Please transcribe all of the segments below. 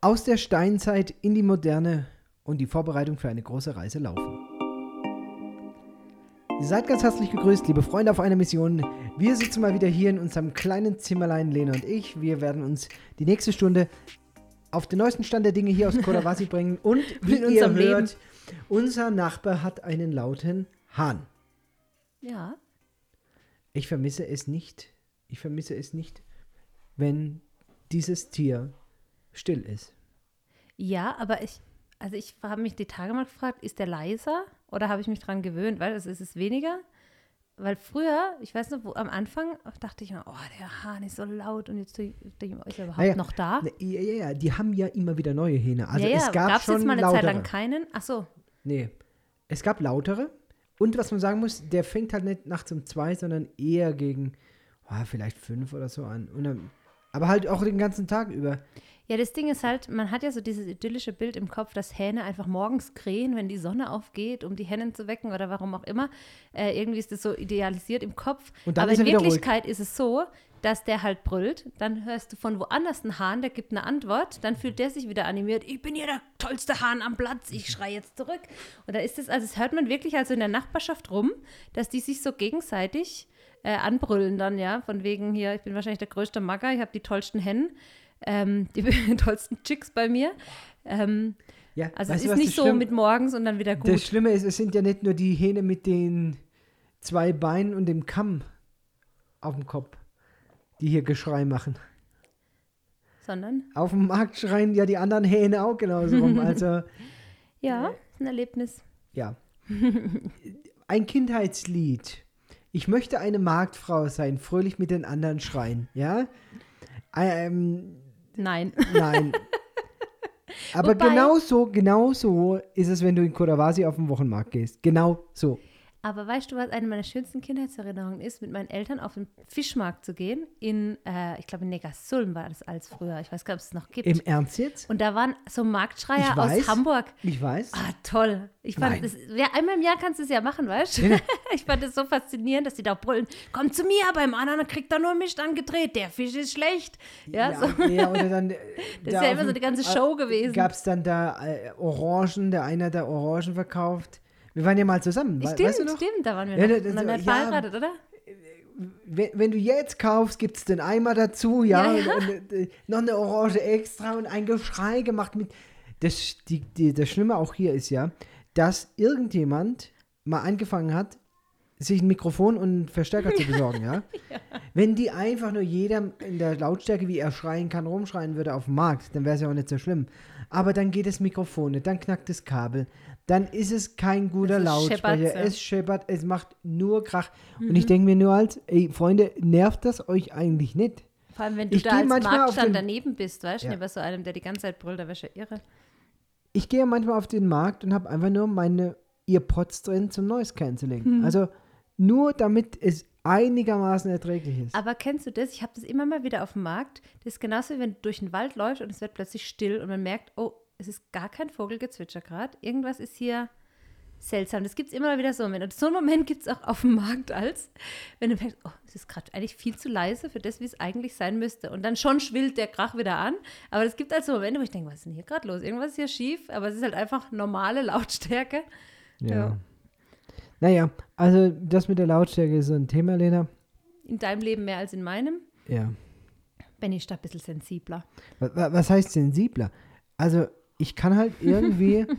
aus der Steinzeit in die Moderne und die Vorbereitung für eine große Reise laufen. Ihr seid ganz herzlich gegrüßt, liebe Freunde auf einer Mission. Wir sitzen mal wieder hier in unserem kleinen Zimmerlein, Lena und ich. Wir werden uns die nächste Stunde auf den neuesten Stand der Dinge hier aus Kodawasi bringen. Und wie In ihr unserem Leben. hört, unser Nachbar hat einen lauten Hahn. Ja. Ich vermisse es nicht. Ich vermisse es nicht, wenn dieses Tier still ist. Ja, aber ich, also ich habe mich die Tage mal gefragt, ist der leiser oder habe ich mich dran gewöhnt? Weil es ist es weniger. Weil früher, ich weiß noch, wo am Anfang dachte ich mir, oh, der Hahn ist so laut und jetzt denke ich mir, ist er überhaupt Naja, noch da? Ne, Ja, ja, ja, die haben ja immer wieder neue Hähne. Also ja, ja, es gab gab's schon jetzt mal eine lautere. Zeit lang keinen? Ach so. Nee, es gab lautere. Und was man sagen muss, der fängt halt nicht nachts um zwei, sondern eher gegen oh, vielleicht fünf oder so an. Und dann, aber halt auch den ganzen Tag über. Ja, das Ding ist halt, man hat ja so dieses idyllische Bild im Kopf, dass Hähne einfach morgens krähen, wenn die Sonne aufgeht, um die Hennen zu wecken oder warum auch immer. Äh, irgendwie ist das so idealisiert im Kopf. Und dann Aber in wieder ruhig. Wirklichkeit ist es so, dass der halt brüllt. Dann hörst du von woanders einen Hahn, der gibt eine Antwort. Dann fühlt der sich wieder animiert. Ich bin hier der tollste Hahn am Platz. Ich schreie jetzt zurück. Und da ist es, also es hört man wirklich also in der Nachbarschaft rum, dass die sich so gegenseitig äh, anbrüllen dann, ja. Von wegen hier, ich bin wahrscheinlich der größte Magger, ich habe die tollsten Hennen, ähm, die tollsten Chicks bei mir. Ähm, Ja, also es ist nicht so mit morgens und dann wieder gut. Das Schlimme ist, es sind ja nicht nur die Hähne mit den zwei Beinen und dem Kamm auf dem Kopf, die hier Geschrei machen. sondern, Auf dem Markt schreien ja die anderen Hähne auch genauso rum. Also, ja, ist ein Erlebnis. ja. Ein Kindheitslied. Ich möchte eine Marktfrau sein, fröhlich mit den anderen schreien. Ja? Ähm, Nein. nein. Aber Wobei- genau so, genau so ist es, wenn du in Kodawasi auf den Wochenmarkt gehst. Genau so. Aber weißt du, was eine meiner schönsten Kindheitserinnerungen ist, mit meinen Eltern auf den Fischmarkt zu gehen? In, äh, ich glaube, in Neckarsulm war das als früher. Ich weiß gar nicht, ob es noch gibt. Im Ernst jetzt? und da waren so Marktschreier aus Hamburg. Ich weiß. Ah, toll. Ich fand Nein. das, ja, einmal im Jahr kannst du es ja machen, weißt du? ich fand es so faszinierend, dass die da brüllen, komm zu mir, beim anderen kriegt er nur Mist angedreht, der Fisch ist schlecht. Ja, so. ja, oder dann. Das ist ja immer so die ganze Show gewesen. Gab es dann da äh, Orangen, der eine hat da Orangen verkauft. Wir waren ja mal zusammen. Stimmt, weißt du noch? stimmt, da waren wir Ja, noch, noch nicht ja. verheiratet, oder? Wenn, wenn du jetzt kaufst, gibt es den Eimer dazu, ja, Ja, ja. Und, und, äh, noch eine Orange extra und ein Geschrei gemacht mit. Das, die, die, das Schlimme auch hier ist ja, dass irgendjemand mal angefangen hat, sich ein Mikrofon und einen Verstärker zu besorgen, ja? Wenn die einfach nur jeder in der Lautstärke, wie er schreien kann, rumschreien würde auf dem Markt, dann wäre es ja auch nicht so schlimm. Aber dann geht das Mikrofon nicht, dann knackt das Kabel, dann ist es kein guter Es Lautsprecher, es scheppert, es macht nur Krach. Und Mhm. ich denke mir nur als, ey, Freunde, nervt das euch eigentlich nicht? Vor allem, wenn du Ich da als Marktstand daneben bist, weißt du, Ja. nicht bei so einem, der die ganze Zeit brüllt, da du ja irre. Ich gehe manchmal auf den Markt und habe einfach nur meine Earpods drin zum Noise Cancelling. Mhm. Also nur damit es einigermaßen erträglich ist. Aber kennst du das? Ich habe das immer mal wieder auf dem Markt. Das ist genauso, wie wenn du durch den Wald läufst und es wird plötzlich still und man merkt, oh, es ist gar kein Vogelgezwitscher gerade. Irgendwas ist hier seltsam. Das gibt es immer wieder so. Und so einen Moment gibt es auch auf dem Markt, als wenn du merkst, oh, es ist gerade eigentlich viel zu leise für das, wie es eigentlich sein müsste. Und dann schon schwillt der Krach wieder an. Aber es gibt also Momente, wo ich denke, was ist denn hier gerade los? Irgendwas ist hier schief, aber es ist halt einfach normale Lautstärke. ja. Naja, also das mit der Lautstärke ist so ein Thema, Lena. In deinem Leben mehr als in meinem. Ja. Bin ich da ein bisschen sensibler. Wa- wa- Was heißt sensibler? Also ich kann halt irgendwie,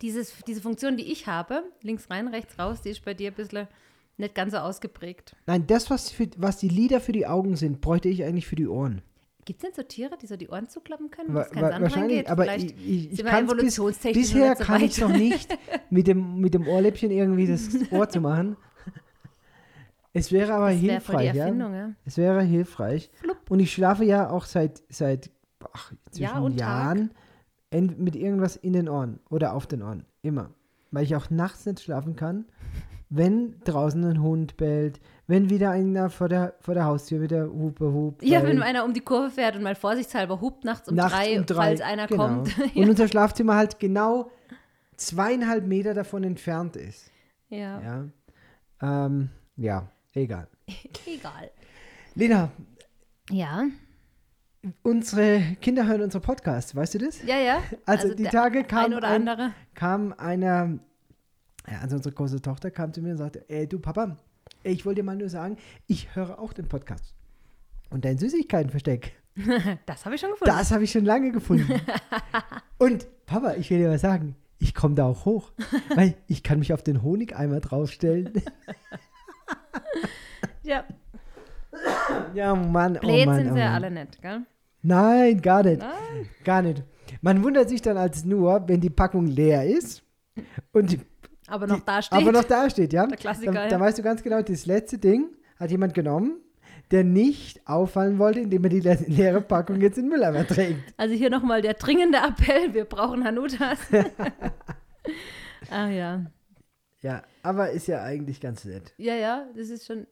Dieses, diese Funktion, die ich habe, links rein, rechts raus, die ist bei dir ein bisschen nicht ganz so ausgeprägt. nein, das, was, für, was die Lieder für die Augen sind, bräuchte ich eigentlich für die Ohren. Gibt es denn so Tiere, die so die Ohren zuklappen können, Wa- dass kein wa- wahrscheinlich, reingeht? aber ich, ich, ich kann's bis, bisher so kann ich noch nicht mit dem, mit dem Ohrläppchen irgendwie das Ohr zu machen. Es wäre aber Das hilfreich, ja. Erfindung, ja. Es wäre hilfreich. Und ich schlafe ja auch seit, seit ach, zwischen Jahr und Tag. Mit irgendwas in den Ohren oder auf den Ohren. Immer. Weil ich auch nachts nicht schlafen kann, wenn draußen ein Hund bellt, wenn wieder einer vor der, vor der Haustür wieder Hupe hupt. Ja, wenn einer um die Kurve fährt und mal vorsichtshalber hupt nachts um, nachts drei, um drei, falls einer genau. kommt. Und unser Schlafzimmer halt genau zweieinhalb Meter davon entfernt ist. ja. Ja, ähm, ja egal. egal. Lena, Ja, unsere Kinder hören unsere Podcasts, weißt du das? Ja, ja. Also, die der Tage kam ein oder ein, andere. kam einer, ja, also unsere große Tochter kam zu mir und sagte, ey, du Papa, ich wollte dir mal nur sagen, ich höre auch den Podcast. Und dein Süßigkeitenversteck, Das habe ich schon gefunden. das habe ich schon lange gefunden. und Papa, ich will dir was sagen, ich komme da auch hoch, weil ich kann mich auf den Honigeimer draufstellen. ja, ja, Mann, oh Blöd Mann, sind oh sie ja Mann. alle nicht, gell? Nein, gar nicht. Nein. Gar nicht. Man wundert sich dann als nur, wenn die Packung leer ist und die, Aber noch die, da steht. aber noch da steht, ja. Der Klassiker, da, ja. da weißt du ganz genau, das letzte Ding hat jemand genommen, der nicht auffallen wollte, indem er die le leere Packung jetzt in den Mülleimer trägt. Also hier nochmal der dringende Appell, wir brauchen Hanutas. ah ja. Ja, aber ist ja eigentlich ganz nett. Ja, ja, das ist schon.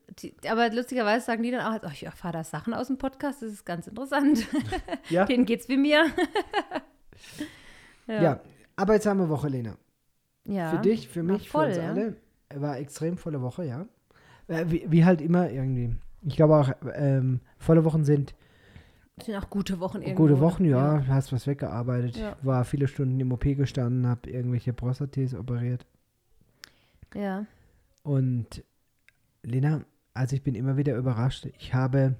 Aber lustigerweise sagen die dann auch, oh, ich erfahre da Sachen aus dem Podcast, das ist ganz interessant. Ja, Denen geht's wie mir. ja. haben wir Woche, Lena. ja. Für dich, für mich, voll, für uns ja. alle. War extrem volle Woche, ja. Äh, Wie, wie halt immer irgendwie. Ich glaube auch, ähm, volle Wochen sind Das sind auch gute Wochen irgendwo. Gute Wochen, ja, hast was weggearbeitet, Ja. war viele Stunden im OP gestanden, habe irgendwelche Prostates operiert. Ja. Und Lena, also ich bin immer wieder überrascht. Ich habe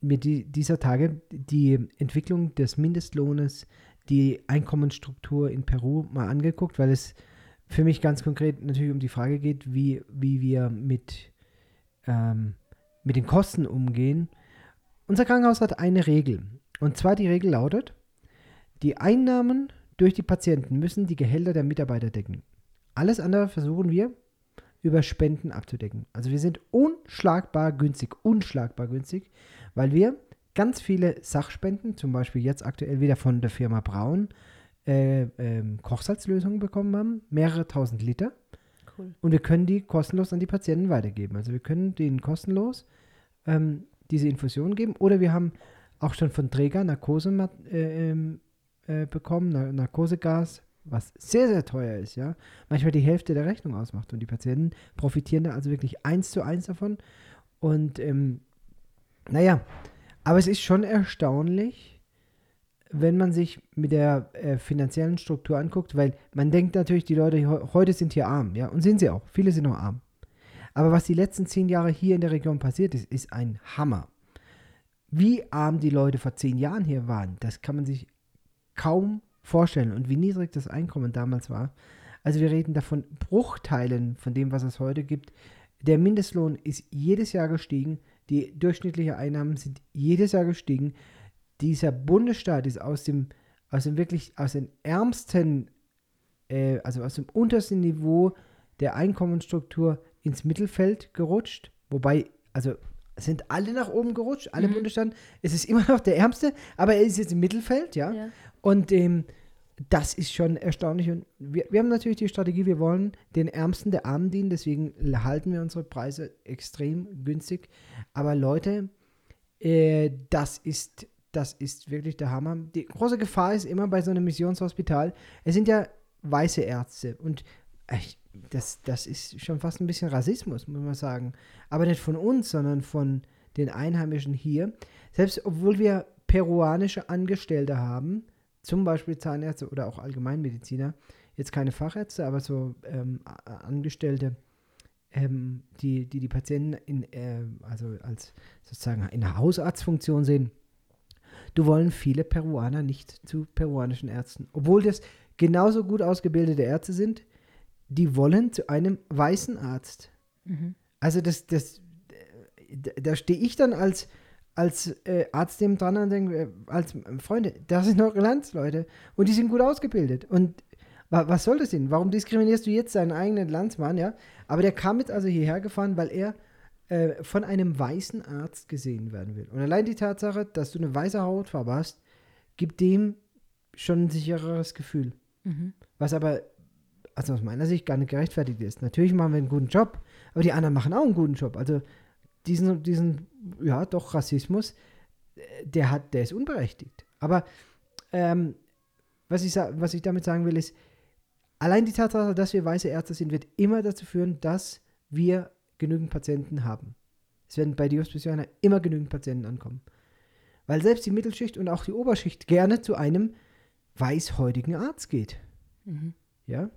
mir die, dieser Tage die Entwicklung des Mindestlohnes, die Einkommensstruktur in Peru mal angeguckt, weil es für mich ganz konkret natürlich um die Frage geht, wie, wie wir mit, ähm, mit den Kosten umgehen. Unser Krankenhaus hat eine Regel. Und zwar die Regel lautet, die Einnahmen durch die Patienten müssen die Gehälter der Mitarbeiter decken. Alles andere versuchen wir über Spenden abzudecken. Also wir sind unschlagbar günstig, unschlagbar günstig, weil wir ganz viele Sachspenden, zum Beispiel jetzt aktuell wieder von der Firma Braun, äh, ähm, Kochsalzlösungen bekommen haben, mehrere tausend Liter. Cool. Und wir können die kostenlos an die Patienten weitergeben. Also wir können denen kostenlos ähm, diese Infusion geben. Oder wir haben auch schon von Träger Narkose äh, ähm, äh, bekommen, Nar Narkosegas, was sehr, sehr teuer ist, ja. Manchmal die Hälfte der Rechnung ausmacht. Und die Patienten profitieren da also wirklich eins zu eins davon. Und ähm, naja, aber es ist schon erstaunlich, wenn man sich mit der äh, finanziellen Struktur anguckt, weil man denkt natürlich, die Leute he heute sind hier arm, ja, und sind sie auch. Viele sind noch arm. Aber was die letzten zehn Jahre hier in der Region passiert ist, ist ein Hammer. Wie arm die Leute vor zehn Jahren hier waren, das kann man sich kaum vorstellen. Und wie niedrig das Einkommen damals war. Also wir reden davon Bruchteilen von dem, was es heute gibt. Der Mindestlohn ist jedes Jahr gestiegen. Die durchschnittlichen Einnahmen sind jedes Jahr gestiegen. Dieser Bundesstaat ist aus dem, aus dem wirklich, aus den ärmsten, äh, also aus dem untersten Niveau der Einkommensstruktur ins Mittelfeld gerutscht. Wobei, also sind alle nach oben gerutscht, alle Mhm. Bundesstaaten. Es ist immer noch der ärmste, aber er ist jetzt im Mittelfeld, ja. Ja. Und ähm, das ist schon erstaunlich. Und wir, wir haben natürlich die Strategie, wir wollen den Ärmsten der Armen dienen, deswegen halten wir unsere Preise extrem günstig. Aber Leute, äh, das ist, das ist wirklich der Hammer. Die große Gefahr ist immer bei so einem Missionshospital, es sind ja weiße Ärzte und echt, das, das ist schon fast ein bisschen Rassismus, muss man sagen. Aber nicht von uns, sondern von den Einheimischen hier. Selbst obwohl wir peruanische Angestellte haben, zum Beispiel Zahnärzte oder auch Allgemeinmediziner, jetzt keine Fachärzte, aber so ähm, Angestellte, ähm, die, die die Patienten in, äh, also als sozusagen in der Hausarztfunktion sehen, du wollen viele Peruaner nicht zu peruanischen Ärzten. Obwohl das genauso gut ausgebildete Ärzte sind, die wollen zu einem weißen Arzt. Mhm. Also das, das, äh, da stehe ich dann als, als äh, Arzt neben dran und denke, äh, als äh, Freunde, das sind eure Landsleute und die sind gut ausgebildet. Und wa was soll das denn? Warum diskriminierst du jetzt seinen eigenen Landsmann, ja? Aber der kam jetzt also hierher gefahren, weil er äh, von einem weißen Arzt gesehen werden will. Und allein die Tatsache, dass du eine weiße Hautfarbe hast, gibt dem schon ein sichereres Gefühl. Mhm. Was aber, also aus meiner Sicht, gar nicht gerechtfertigt ist. Natürlich machen wir einen guten Job, aber die anderen machen auch einen guten Job. Also diesen, diesen ja, doch Rassismus, äh, der hat, der ist unberechtigt. Aber ähm, was, ich, was ich damit sagen will, ist, allein die Tatsache, dass wir weiße Ärzte sind, wird immer dazu führen, dass wir genügend Patienten haben. Es werden bei Visiona immer genügend Patienten ankommen. weil selbst die Mittelschicht und auch die Oberschicht gerne zu einem weißhäutigen Arzt geht. Ja.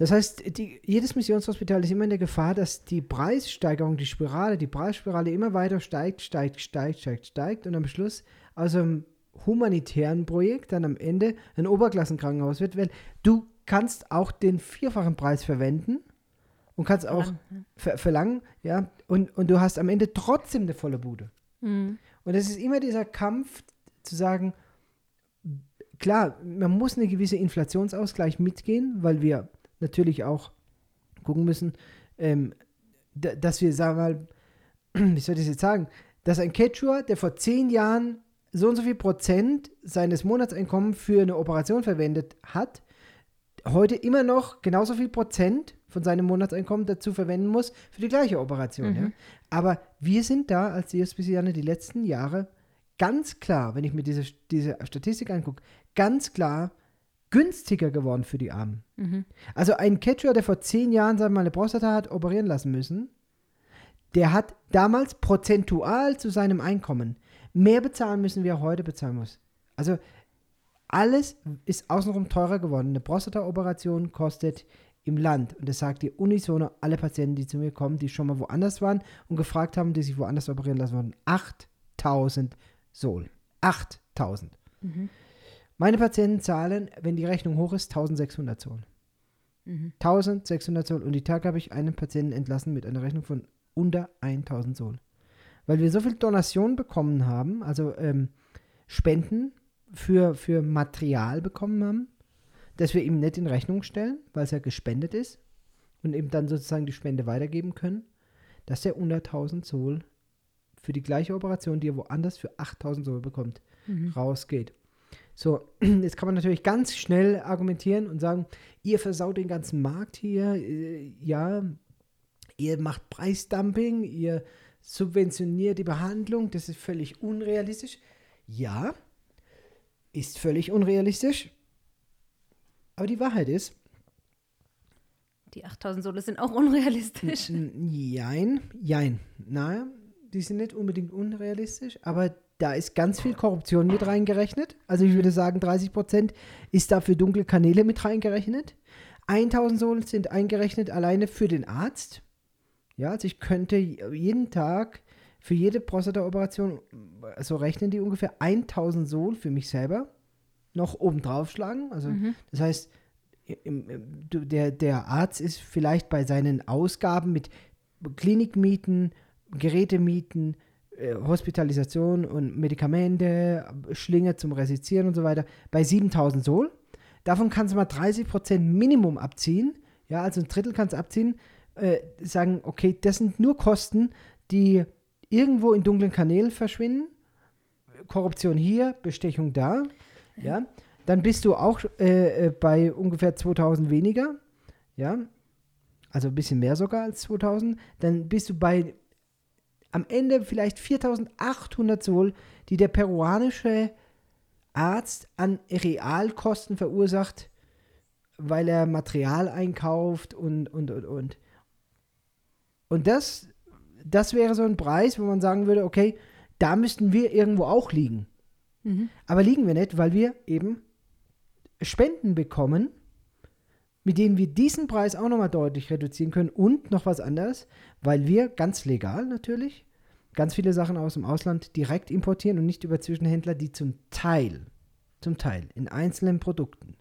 Das heißt, die, jedes Missionshospital ist immer in der Gefahr, dass die Preissteigerung, die Spirale, die Preisspirale immer weiter steigt, steigt, steigt, steigt, steigt und am Schluss aus einem humanitären Projekt dann am Ende ein Oberklassenkrankenhaus wird, weil du kannst auch den vierfachen Preis verwenden und kannst auch Verlangen, ver verlangen, ja, und, und du hast am Ende trotzdem eine volle Bude. Mhm. Und es ist immer dieser Kampf zu sagen, klar, man muss eine gewisse Inflationsausgleich mitgehen, weil wir natürlich auch gucken müssen, ähm, da- dass wir, sagen wir mal, wie soll ich das jetzt sagen, dass ein Quechua, der vor zehn Jahren so und so viel Prozent seines Monatseinkommens für eine Operation verwendet hat, heute immer noch genauso viel Prozent von seinem Monatseinkommen dazu verwenden muss für die gleiche Operation. Ja? Aber wir sind da als Diözesianer die letzten Jahre ganz klar, wenn ich mir diese, diese Statistik angucke, ganz klar günstiger geworden für die Armen. Also ein Catcher, der vor zehn Jahren sagen wir mal eine Prostata hat operieren lassen müssen, der hat damals prozentual zu seinem Einkommen mehr bezahlen müssen, wie er heute bezahlen muss. Also alles ist außenrum teurer geworden. Eine Prostata-Operation kostet im Land, und das sagt dir unisono alle Patienten, die zu mir kommen, die schon mal woanders waren und gefragt haben, die sich woanders operieren lassen wurden, 8000 Sol. 8000. Meine Patienten zahlen, wenn die Rechnung hoch ist, 1600 Sol. 1600 Sol. Und die Tag habe ich einen Patienten entlassen mit einer Rechnung von unter 1000 Sol. Weil wir so viel Donationen bekommen haben, also ähm, Spenden für, für Material bekommen haben, dass wir ihm nicht in Rechnung stellen, weil es ja gespendet ist und ihm dann sozusagen die Spende weitergeben können, dass der unter 1000 Sol für die gleiche Operation, die er woanders für 8000 Sol bekommt, rausgeht. So, jetzt kann man natürlich ganz schnell argumentieren und sagen, ihr versaut den ganzen Markt hier, äh, ja, ihr macht Preisdumping, ihr subventioniert die Behandlung, das ist völlig unrealistisch. Ja, ist völlig unrealistisch. Aber die Wahrheit ist, Die 8000 Sole sind auch unrealistisch. jein, jein, naja, die sind nicht unbedingt unrealistisch, aber da ist ganz viel Korruption mit reingerechnet. Also ich würde sagen, 30 Prozent ist da für dunkle Kanäle mit reingerechnet. 1000 Solen sind eingerechnet alleine für den Arzt. Ja, also ich könnte jeden Tag für jede Prostata-Operation, so rechnen die ungefähr 1000 Sol für mich selber noch obendrauf schlagen. Also das heißt, im, im, du- der, der Arzt ist vielleicht bei seinen Ausgaben mit Klinikmieten, Gerätemieten, Hospitalisation und Medikamente, Schlinge zum Resizieren und so weiter bei 7000 Sol. Davon kannst du mal 30% Minimum abziehen. Ja, also ein Drittel kannst du abziehen. Äh, sagen, okay, das sind nur Kosten, die irgendwo in dunklen Kanälen verschwinden. Korruption hier, Bestechung da. Ja, dann bist du auch äh, äh, bei ungefähr 2000 weniger. Ja, also ein bisschen mehr sogar als 2000. Dann bist du bei am Ende vielleicht 4800 Sol, die der peruanische Arzt an Realkosten verursacht, weil er Material einkauft und, und, und, und. Und das, das wäre so ein Preis, wo man sagen würde, okay, da müssten wir irgendwo auch liegen. Aber liegen wir nicht, weil wir eben Spenden bekommen, mit denen wir diesen Preis auch nochmal deutlich reduzieren können und noch was anderes, weil wir ganz legal natürlich ganz viele Sachen aus dem Ausland direkt importieren und nicht über Zwischenhändler, die zum Teil, zum Teil in einzelnen Produkten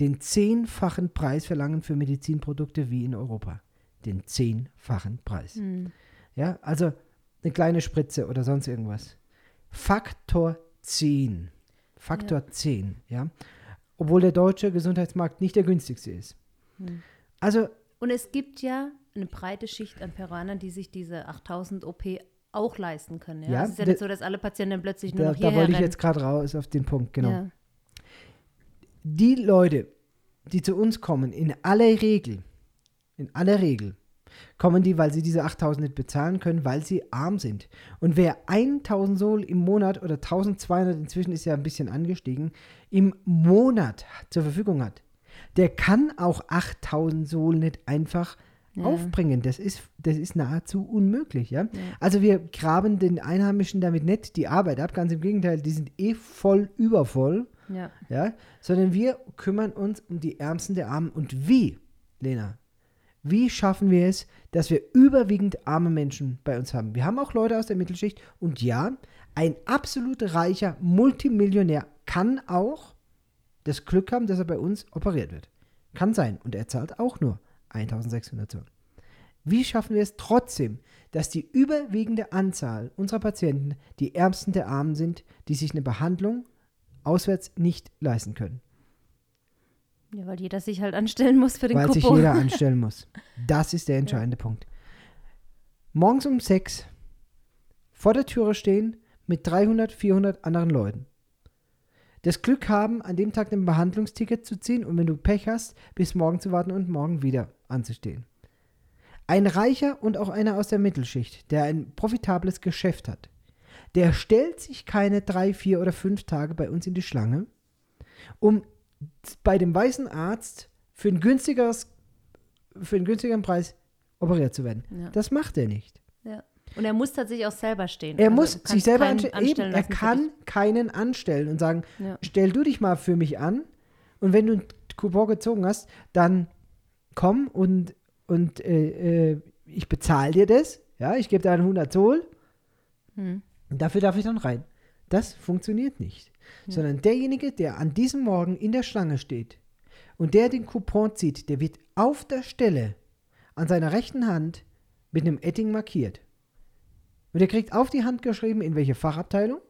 den zehnfachen Preis verlangen für Medizinprodukte wie in Europa. Den zehnfachen Preis. Ja, also eine kleine Spritze oder sonst irgendwas. Faktor 10. Faktor 10, ja. Obwohl der deutsche Gesundheitsmarkt nicht der günstigste ist. Also, Und es gibt ja eine breite Schicht an Peruanern, die sich diese 8000 OP auch leisten können. Ja? Ja, es ist ja nicht so, dass alle Patienten plötzlich nur da, noch hierher da wollte ich rennen. jetzt gerade raus auf den Punkt, genau. Ja. Die Leute, die zu uns kommen, in aller Regel, in aller Regel, kommen die, weil sie diese 8000 nicht bezahlen können, weil sie arm sind. Und wer 1000 Sol im Monat oder 1200, inzwischen ist ja ein bisschen angestiegen, im Monat zur Verfügung hat, der kann auch 8000 Sol nicht einfach Ja. aufbringen. Das ist, das ist nahezu unmöglich. Ja? Also wir graben den Einheimischen damit nicht die Arbeit ab, ganz im Gegenteil, die sind eh voll übervoll, Ja. ja? sondern wir kümmern uns um die Ärmsten der Armen. Und wie, Lena? Wie schaffen wir es, dass wir überwiegend arme Menschen bei uns haben? Wir haben auch Leute aus der Mittelschicht und ja, ein absolut reicher Multimillionär kann auch das Glück haben, dass er bei uns operiert wird. Kann sein. Und er zahlt auch nur 1600 Zoll. Wie schaffen wir es trotzdem, dass die überwiegende Anzahl unserer Patienten die Ärmsten der Armen sind, die sich eine Behandlung auswärts nicht leisten können? ja, weil jeder sich halt anstellen muss für den weil sich Kupo. jeder anstellen muss. Das ist der entscheidende Punkt. Morgens um sechs vor der Türe stehen mit 300, 400 anderen Leuten. Das Glück haben, an dem Tag ein Behandlungsticket zu ziehen und wenn du Pech hast, bis morgen zu warten und morgen wieder anzustehen. Ein Reicher und auch einer aus der Mittelschicht, der ein profitables Geschäft hat, der stellt sich keine drei, vier oder fünf Tage bei uns in die Schlange, um bei dem weißen Arzt für ein günstigeres, für einen günstigeren Preis operiert zu werden. Ja. Das macht er nicht. Ja. Und er muss tatsächlich auch selber stehen. Er Also, muss sich selber keinen anstellen. Eben, er kann keinen anstellen und sagen. Ja. stell du dich mal für mich an und wenn du einen Coupon gezogen hast, dann komm und, und äh, äh, ich bezahle dir das. Ja, ich gebe dir einen 100 Zoll Hm. und dafür darf ich dann rein. Das funktioniert nicht. Sondern derjenige, der an diesem Morgen in der Schlange steht und der den Coupon zieht, der wird auf der Stelle an seiner rechten Hand mit einem Etting markiert. Und er kriegt auf die Hand geschrieben, in welche Fachabteilung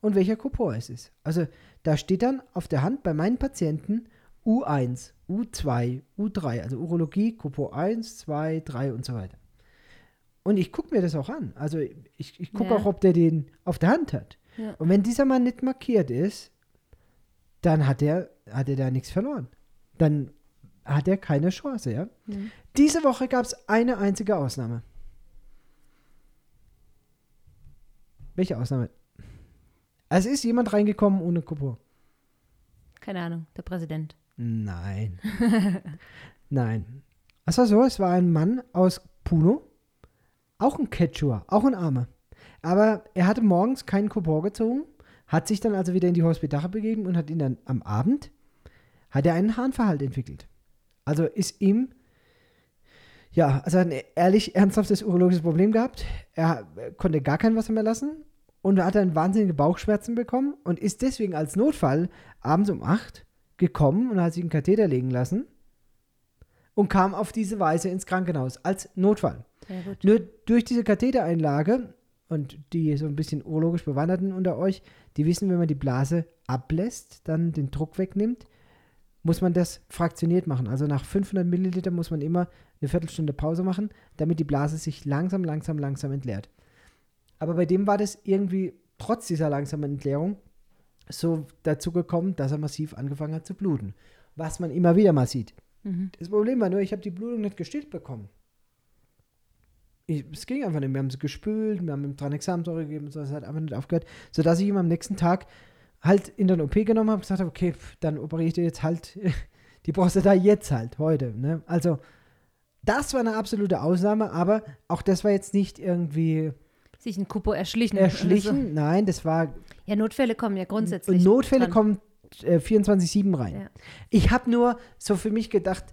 und welcher Coupon es ist. Also da steht dann auf der Hand bei meinen Patienten U1, U2, U3, also Urologie, Coupon 1, 2, 3 und so weiter. Und ich gucke mir das auch an. Also ich, ich gucke Ja. auch, ob der den auf der Hand hat. Ja. Und wenn dieser Mann nicht markiert ist, dann hat er, hat er da nichts verloren. Dann hat er keine Chance, ja. Mhm. Diese Woche gab es eine einzige Ausnahme. Welche Ausnahme? Es ist jemand reingekommen ohne Coupon. Keine Ahnung, der Präsident. Nein. Nein. Es war so, es war ein Mann aus Puno, auch ein Quechua, auch ein Armer. Aber er hatte morgens keinen Coupon gezogen, hat sich dann also wieder in die Hospitale begeben und hat ihn dann am Abend, hat er einen Harnverhalt entwickelt. Also ist ihm, ja, also hat ein ehrlich ernsthaftes urologisches Problem gehabt. Er konnte gar kein Wasser mehr lassen und hat dann wahnsinnige Bauchschmerzen bekommen und ist deswegen als Notfall abends um 8 gekommen und hat sich einen Katheter legen lassen und kam auf diese Weise ins Krankenhaus als Notfall. Nur durch diese Kathetereinlage und die so ein bisschen urologisch Bewanderten unter euch, die wissen, wenn man die Blase ablässt, dann den Druck wegnimmt, muss man das fraktioniert machen. Also nach 500 Milliliter muss man immer eine Viertelstunde Pause machen, damit die Blase sich langsam, langsam, langsam entleert. Aber bei dem war das irgendwie trotz dieser langsamen Entleerung so dazu gekommen, dass er massiv angefangen hat zu bluten. Was man immer wieder mal sieht. Mhm. Das Problem war nur, ich habe die Blutung nicht gestillt bekommen. Ich, es ging einfach nicht. Wir haben sie gespült, wir haben ihm Tranexamsäure gegeben und so, es hat einfach nicht aufgehört, sodass ich ihm am nächsten Tag halt in den OP genommen habe und gesagt habe, okay, dann operiere ich dir jetzt halt die Prostata jetzt halt, heute. Ne? Also, das war eine absolute Ausnahme, aber auch das war jetzt nicht irgendwie Sich ein Kupo erschlichen. erschlichen. Also, Nein, das war ja, Notfälle kommen ja grundsätzlich. und Notfälle dran. kommen äh, 24-7 rein. Ja. Ich habe nur so für mich gedacht,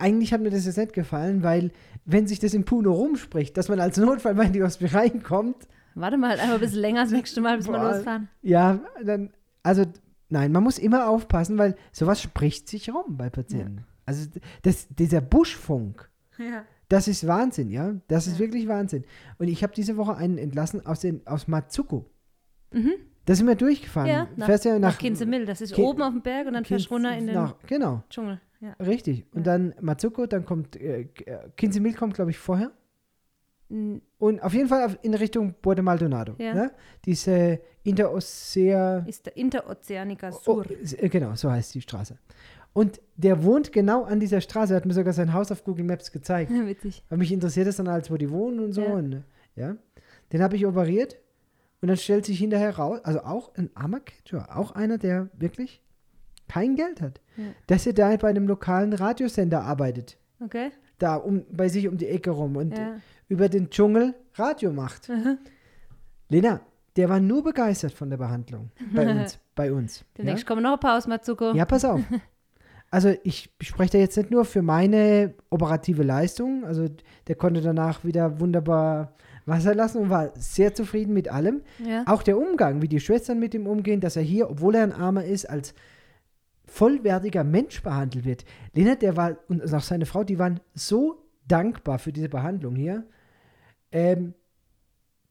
eigentlich hat mir das jetzt nicht gefallen, weil wenn sich das in Puno rumspricht, dass man als Notfall in die Hospital reinkommt, Warte mal einfach ein bisschen länger das nächste Mal, bis wir losfahren. ja, dann, also nein, man muss immer aufpassen, weil sowas spricht sich rum bei Patienten. Also das, dieser Buschfunk, Ja. Das ist Wahnsinn, ja, das ist Ja. wirklich Wahnsinn. Und ich habe diese Woche einen entlassen aus, den, aus Matsuko. Mhm. Da sind wir durchgefahren. Ja, nach, Fährst ja nach, nach, Kinsemil. Das ist Kin- oben auf dem Berg und dann fährst du runter in den nach, Genau. Dschungel. Ja. Richtig. Und dann Matsuko, dann kommt äh, Kinsemil kommt, glaube ich, vorher. Und auf jeden Fall in Richtung Puerto Maldonado. Ja. Ne? Diese Interossea. Ist der Interoceanica Oh, Sur. äh, genau, so heißt die Straße. Und der wohnt genau an dieser Straße. Er hat mir sogar sein Haus auf Google Maps gezeigt. Witzig. Weil mich interessiert es dann als, wo die wohnen und so. Ja. Und, ja. Den habe ich operiert. Und dann stellt sich hinterher raus, also auch ein armer Quechua, auch einer, der wirklich kein Geld hat, Ja. dass er da bei einem lokalen Radiosender arbeitet. Okay. da um, bei sich um die Ecke rum und Ja. über den Dschungel Radio macht. Mhm. Lena, der war nur begeistert von der Behandlung bei uns. bei uns. Ja? Demnächst kommen noch ein paar aus Matsuko. ja, pass auf. Also ich spreche da jetzt nicht nur für meine operative Leistung. Also der konnte danach wieder wunderbar Wasser lassen und war sehr zufrieden mit allem. Ja. Auch der Umgang, wie die Schwestern mit ihm umgehen, dass er hier, obwohl er ein Armer ist, als vollwertiger Mensch behandelt wird. Lena, der war, und auch seine Frau, die waren so dankbar für diese Behandlung hier. Ähm,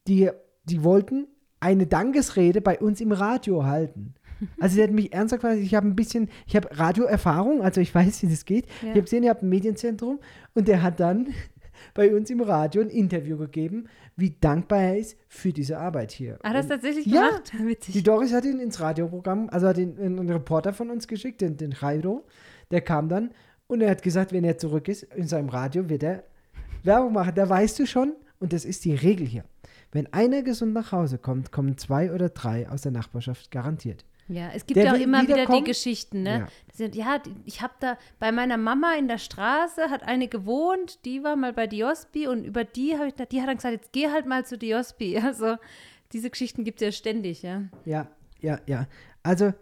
die, die wollten eine Dankesrede bei uns im Radio halten. Also, sie hat mich ernsthaft gefragt, ich habe ein bisschen, ich habe Radioerfahrung, also ich weiß, wie das geht. Ja. Ich habe gesehen, ihr habt ein Medienzentrum und der hat dann bei uns im Radio ein Interview gegeben, wie dankbar er ist für diese Arbeit hier. Hat er das Und tatsächlich Ja. gemacht? Witzig. die Doris hat ihn ins Radioprogramm, also hat ihn einen Reporter von uns geschickt, den, den Jairo, der kam dann und er hat gesagt, wenn er zurück ist in seinem Radio, wird er Werbung machen. Da weißt du schon, und das ist die Regel hier. Wenn einer gesund nach Hause kommt, kommen zwei oder drei aus der Nachbarschaft garantiert. Ja, es gibt ja auch immer wieder die. Geschichten, ne? Ja. Ja, ich habe da bei meiner Mama in der Straße hat eine gewohnt, die war mal bei Diospi und über die habe ich, da- die hat dann gesagt, jetzt geh halt mal zu Diospi. Also diese Geschichten gibt es ja ständig, ja. Ja, ja, ja. Also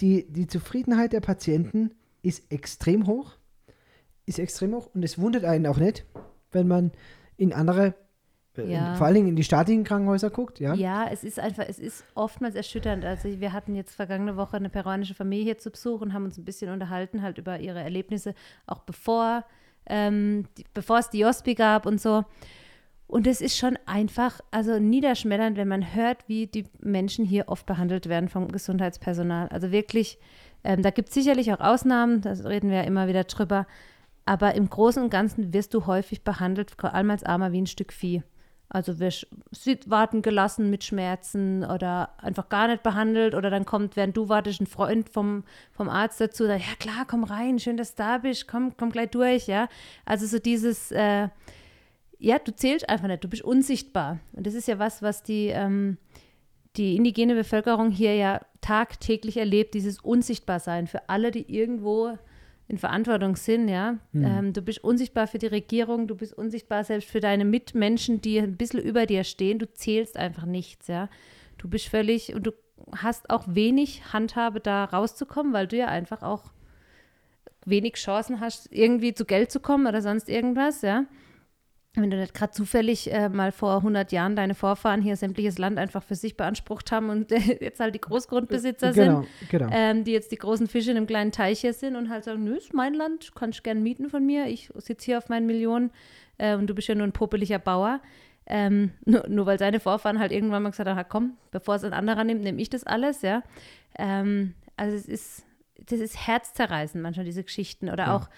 die, die Zufriedenheit der Patienten ist extrem hoch. Ist extrem hoch und es wundert einen auch nicht, wenn man in andere, Ja. vor allen Dingen in die staatlichen Krankenhäuser guckt, ja. Ja, es ist einfach, es ist oftmals erschütternd. Also wir hatten jetzt vergangene Woche eine peruanische Familie hier zu Besuch und haben uns ein bisschen unterhalten halt über ihre Erlebnisse, auch bevor, ähm, die, bevor es die Ospi gab und so. Und es ist schon einfach, also niederschmetternd, wenn man hört, wie die Menschen hier oft behandelt werden vom Gesundheitspersonal. Also wirklich, ähm, da gibt es sicherlich auch Ausnahmen, da reden wir ja immer wieder drüber. Aber im Großen und Ganzen wirst du häufig behandelt, vor allem als Armer, wie ein Stück Vieh. Also wir warten gelassen mit Schmerzen oder einfach gar nicht behandelt oder dann kommt, während du wartest, ein Freund vom, vom Arzt dazu, sagt, ja klar, komm rein, schön, dass du da bist, komm, komm gleich durch, ja. Also so dieses, äh, ja, du zählst einfach nicht, du bist unsichtbar. Und das ist ja was, was die, ähm, die indigene Bevölkerung hier ja tagtäglich erlebt, dieses Unsichtbarsein für alle, die irgendwo in Verantwortung sind, ja. Ähm, du bist unsichtbar für die Regierung, du bist unsichtbar selbst für deine Mitmenschen, die ein bisschen über dir stehen. Du zählst einfach nichts, ja. Du bist völlig und du hast auch wenig Handhabe, da rauszukommen, weil du ja einfach auch wenig Chancen hast, irgendwie zu Geld zu kommen oder sonst irgendwas, ja. Wenn du nicht gerade zufällig äh, mal vor 100 Jahren deine Vorfahren hier sämtliches Land einfach für sich beansprucht haben und äh, jetzt halt die Großgrundbesitzer genau, sind, genau. ähm, die jetzt die großen Fische in einem kleinen Teich hier sind und halt sagen, nö, ist mein Land, kannst gern mieten von mir, ich sitze hier auf meinen Millionen äh, und du bist ja nur ein popeliger Bauer. Ähm, nur, nur weil seine Vorfahren halt irgendwann mal gesagt haben, "Ha, komm, bevor es ein anderer nimmt, nehme ich das alles, ja. Ähm, also es ist, das ist herzzerreißend manchmal, diese Geschichten. Oder Ja. auch,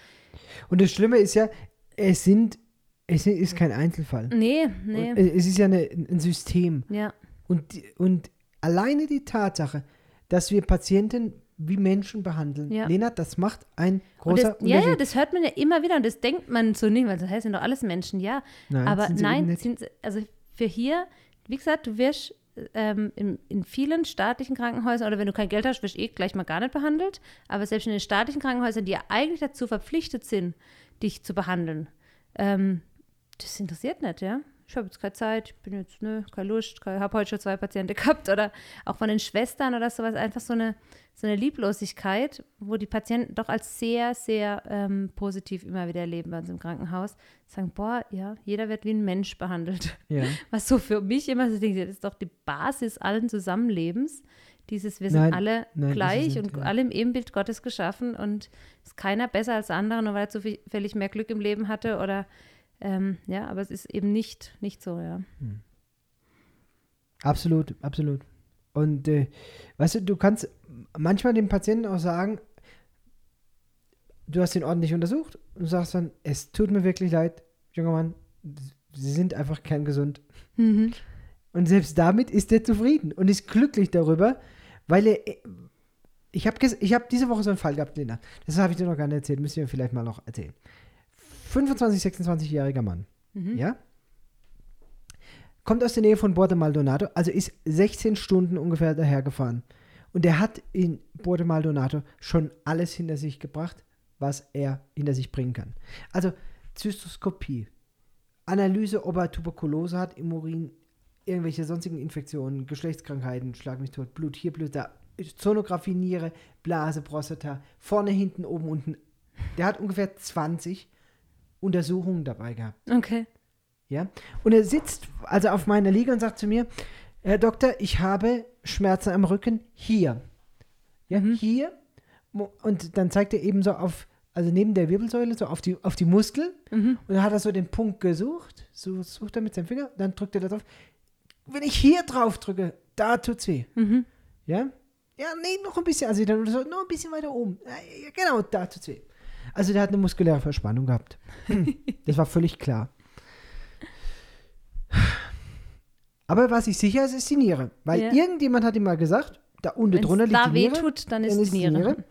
Und das Schlimme ist ja, es sind, es ist kein Einzelfall. nee, nee, Und Es ist ja eine, ein System. ja, Und, und alleine die Tatsache, dass wir Patienten wie Menschen behandeln, Ja. Lena, das macht ein großer das, ja, ja, Unterschied. das hört man ja immer wieder und das denkt man so nicht, weil das heißt, sind doch alles Menschen, ja. Nein, Aber nein, sind, also für hier, wie gesagt, du wirst ähm, in, in vielen staatlichen Krankenhäusern oder wenn du kein Geld hast, wirst du eh gleich mal gar nicht behandelt. Aber selbst in den staatlichen Krankenhäusern, die ja eigentlich dazu verpflichtet sind, dich zu behandeln, ähm, das interessiert nicht, ja. Ich habe jetzt keine Zeit, ich bin jetzt, ne, keine Lust, ich habe heute schon zwei Patienten gehabt oder auch von den Schwestern oder sowas, einfach so eine, so eine Lieblosigkeit, wo die Patienten doch als sehr, sehr ähm, positiv immer wieder erleben bei uns im Krankenhaus. Sagen, boah, ja, jeder wird wie ein Mensch behandelt. Ja. Was so für mich immer so denke, das ist doch die Basis allen Zusammenlebens. Dieses, wir sind Nein, alle nein, gleich ist und ja. alle im Ebenbild Gottes geschaffen und ist keiner besser als der andere, nur weil er zufällig mehr Glück im Leben hatte oder ähm, ja, aber es ist eben nicht, nicht so, ja. Absolut, absolut. Und äh, weißt du, du kannst manchmal dem Patienten auch sagen, du hast ihn ordentlich untersucht und du sagst dann, es tut mir wirklich leid, junger Mann, Sie sind einfach kerngesund. Mhm. Und selbst damit ist er zufrieden und ist glücklich darüber, weil er. Ich habe ich hab diese Woche so einen Fall gehabt, Lena. Das habe ich dir noch gar nicht erzählt, müssen wir vielleicht mal noch erzählen. 25, 26-jähriger Mann, Mhm. ja? Kommt aus der Nähe von Bordo Maldonado, also ist 16 Stunden ungefähr dahergefahren. Und er hat in Bordo Maldonado schon alles hinter sich gebracht, was er hinter sich bringen kann. Also Zystoskopie. Analyse, ob er Tuberkulose hat im Urin, irgendwelche sonstigen Infektionen, Geschlechtskrankheiten, Schlag mich tot, Blut hier, Blut da, Sonographie, Niere, Blase, Prostata, vorne, hinten, oben, unten. Der hat ungefähr 20 Untersuchungen dabei gehabt. Okay. Ja? Und er sitzt also auf meiner Liege und sagt zu mir, Herr Doktor, ich habe Schmerzen am Rücken hier. Ja, Mhm. hier. Und dann zeigt er eben so auf, also neben der Wirbelsäule, so auf die, auf die Muskeln. Mhm. Und dann hat er so den Punkt gesucht. So sucht er mit seinem Finger, dann drückt er da drauf. Wenn ich hier drauf drücke, da tut's weh. Mhm. Ja? Ja, nee, noch ein bisschen. Also dann so, noch ein bisschen weiter oben. Ja, genau, da tut's weh. Also der hat eine muskuläre Verspannung gehabt. das war völlig klar. Aber was ich sicher ist, ist die Niere. Weil Ja. irgendjemand hat ihm mal gesagt, da unten Wenn drunter es liegt da die weh Niere. tut, dann dann ist die Niere.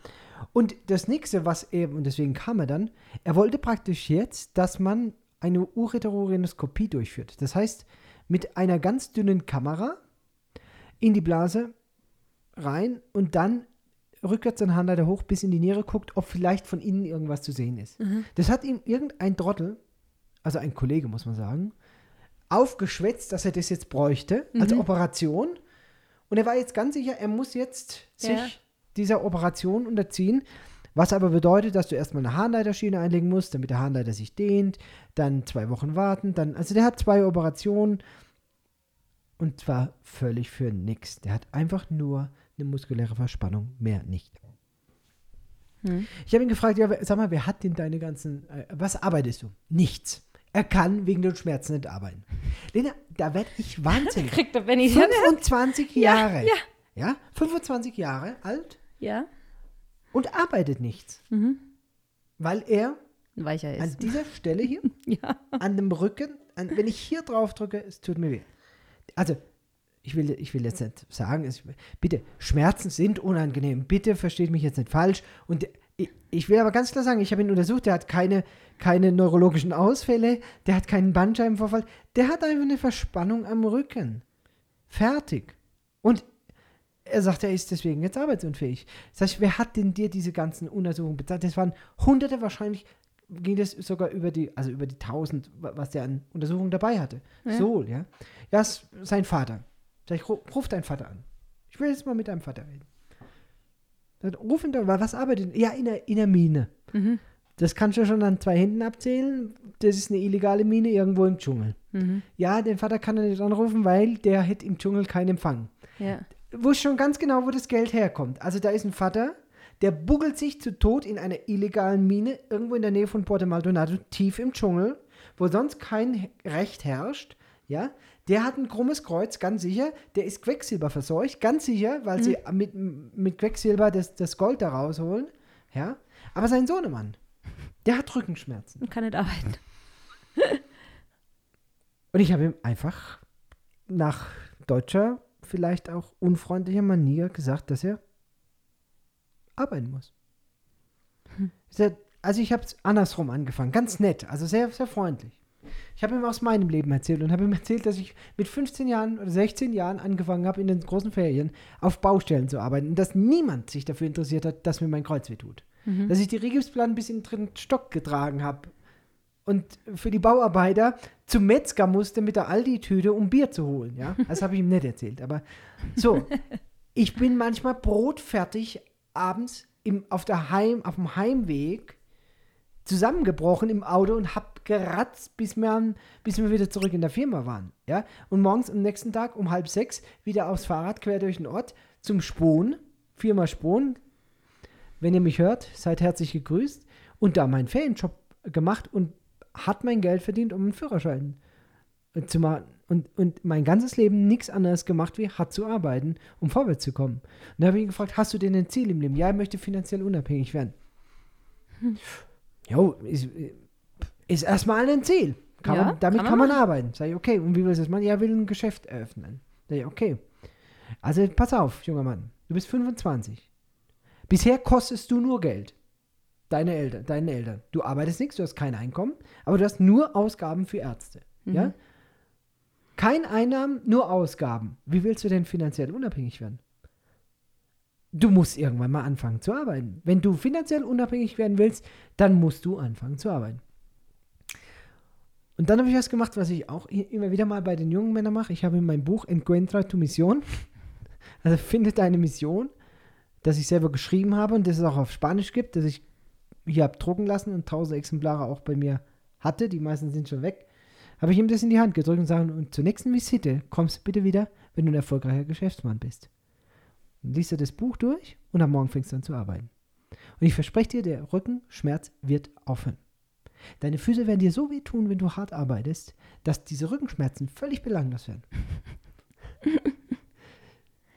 Und das nächste, was er, und deswegen kam er dann, er wollte praktisch jetzt, dass man eine Ureterorhinoskopie durchführt. Das heißt, mit einer ganz dünnen Kamera in die Blase rein und dann rückwärts den Handleiter hoch bis in die Niere guckt, ob vielleicht von innen irgendwas zu sehen ist. Mhm. Das hat ihm irgendein Trottel, also ein Kollege muss man sagen, aufgeschwätzt, dass er das jetzt bräuchte als Mhm. Operation. Und er war jetzt ganz sicher, er muss jetzt sich Ja. dieser Operation unterziehen. Was aber bedeutet, dass du erstmal eine Harnleiterschiene einlegen musst, damit der Harnleiter sich dehnt, dann zwei Wochen warten, dann, also der hat zwei Operationen und zwar völlig für nix. Der hat einfach nur eine muskuläre Verspannung, mehr nicht. Hm. Ich habe ihn gefragt, ja, wer- sag mal, wer hat denn deine ganzen, äh, was arbeitest du? Nichts. Er kann wegen den Schmerzen nicht arbeiten. Lena, da werde ich wahnsinnig. Kriegt der Benny 25 Ja, Jahre. ja. Ja, 25 Jahre alt Ja. und arbeitet nichts. Mhm. Weil er Weicher an ist. dieser Stelle hier, Ja. an dem Rücken, an, wenn ich hier drauf drücke, es tut mir weh. Also, ich will, ich will jetzt nicht sagen, es, bitte, Schmerzen sind unangenehm. Bitte versteht mich jetzt nicht falsch. Und ich, ich will aber ganz klar sagen, ich habe ihn untersucht, der hat keine, keine neurologischen Ausfälle, der hat keinen Bandscheibenvorfall, der hat einfach eine Verspannung am Rücken. Fertig. Und er sagt, er ist deswegen jetzt arbeitsunfähig. Sag ich, wer hat denn dir diese ganzen Untersuchungen bezahlt? Das waren hunderte wahrscheinlich, ging das sogar über die, also über die tausend, wa- was der an Untersuchungen dabei hatte. Ja. So, ja. Ja, ist sein Vater. Sag ich, ru- ruf deinen Vater an. Ich will jetzt mal mit deinem Vater reden. Dann ruf ihn doch, was arbeitet? Ja, in der, in der Mine. Mhm. Das kannst du schon an zwei Händen abzählen. Das ist eine illegale Mine irgendwo im Dschungel. Mhm. Ja, den Vater kann er nicht anrufen, weil der hätte im Dschungel keinen Empfang Ja. wusste schon ganz genau, wo das Geld herkommt. Also da ist ein Vater, der buggelt sich zu Tod in einer illegalen Mine irgendwo in der Nähe von Porto Maldonado, tief im Dschungel, wo sonst kein Recht herrscht. Ja, der hat ein krummes Kreuz, ganz sicher. Der ist Quecksilber verseucht, ganz sicher, weil sie mit, mit Quecksilber das, das Gold da rausholen. Ja, aber sein Sohnemann, der hat Rückenschmerzen. Und kann nicht arbeiten. Und ich habe ihm einfach nach deutscher, vielleicht auch unfreundlicher Manier gesagt, dass er arbeiten muss. Sag, Also ich habe es andersrum angefangen, ganz nett, also sehr, sehr freundlich. Ich habe ihm aus meinem Leben erzählt und habe ihm erzählt, dass ich mit 15 Jahren oder 16 Jahren angefangen habe, in den großen Ferien auf Baustellen zu arbeiten und dass niemand sich dafür interessiert hat, dass mir mein Kreuz wehtut. Mhm. Dass ich die Rigipsplatten bis in den dritten Stock getragen habe und für die Bauarbeiter zum Metzger musste mit der Aldi-Tüte, um Bier zu holen. Ja? Das habe ich ihm nicht erzählt. Aber so, ich bin manchmal brotfertig abends im, auf, der Heim, auf dem Heimweg zusammengebrochen im Auto und hab geratzt, bis wir, bis wir wieder zurück in der Firma waren. Ja? Und morgens am nächsten Tag um halb sechs wieder aufs Fahrrad quer durch den Ort zum Spohn, Firma Spohn. Wenn ihr mich hört, seid herzlich gegrüßt. Und da meinen Ferienjob gemacht und hat mein Geld verdient, um einen Führerschein äh, zu machen. Und, und mein ganzes Leben nichts anderes gemacht, wie hart zu arbeiten, um vorwärts zu kommen. Und da habe ich ihn gefragt, hast du denn ein Ziel im Leben? Ja, ich möchte finanziell unabhängig werden. Jo, ist, ist erstmal ein Ziel. Kann Ja, man, damit kann kann man arbeiten. Sag ich, okay, und wie willst du das machen? Ja, will ein Geschäft eröffnen. Sag ich, okay. Also pass auf, junger Mann, du bist 25. Bisher kostest du nur Geld. Deine Eltern, deinen Eltern. Du arbeitest nichts, du hast kein Einkommen, aber du hast nur Ausgaben für Ärzte. Ja? Kein Einnahmen, nur Ausgaben. Wie willst du denn finanziell unabhängig werden? Du musst irgendwann mal anfangen zu arbeiten. Wenn du finanziell unabhängig werden willst, dann musst du anfangen zu arbeiten. Und dann habe ich was gemacht, was ich auch immer wieder mal bei den jungen Männern mache. Ich habe in meinem Buch Encuentra tu Mission, also finde deine Mission, das ich selber geschrieben habe und das es auch auf Spanisch gibt, das ich hier habe drucken lassen und tausend Exemplare auch bei mir hatte, die meisten sind schon weg, habe ich ihm das in die Hand gedrückt und sagen, und zur nächsten Visite kommst du bitte wieder, wenn du ein erfolgreicher Geschäftsmann bist. Dann liest du das Buch durch und am Morgen fängst du an zu arbeiten. Und ich verspreche dir, der Rückenschmerz wird aufhören. Deine Füße werden dir so wehtun, wenn du hart arbeitest, dass diese Rückenschmerzen völlig belanglos werden.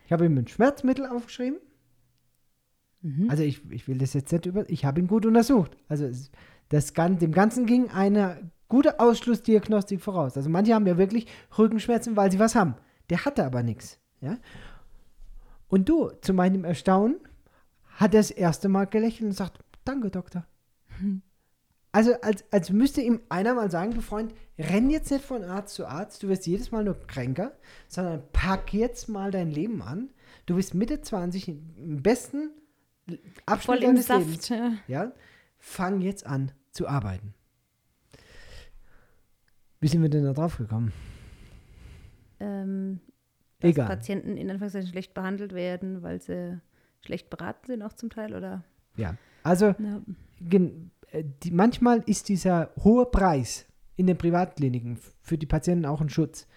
ich habe ihm ein Schmerzmittel aufgeschrieben. Mhm. Also ich, ich will das jetzt nicht über... Ich habe ihn gut untersucht. Also das, Gan- dem Ganzen ging eine gute Ausschlussdiagnostik voraus. Also manche haben ja wirklich Rückenschmerzen, weil sie was haben. Der hatte aber nichts. Ja? Und du, zu meinem Erstaunen, hat er das erste Mal gelächelt und sagt, danke, Doktor. Also als, als müsste ihm einer mal sagen, du Freund, renn jetzt nicht von Arzt zu Arzt, du wirst jedes Mal nur kränker, sondern pack jetzt mal dein Leben an. Du bist Mitte 20, im besten Abschnitt Voll im Saft. Lebens. Ja. Ja? Fang jetzt an zu arbeiten. Wie sind wir denn da drauf gekommen? Ähm, dass Egal. Patienten in Anführungszeichen schlecht behandelt werden, weil sie schlecht beraten sind auch zum Teil, oder? Ja. Also Ja. Äh, die, manchmal ist dieser hohe Preis in den Privatkliniken für die Patienten auch ein Schutz.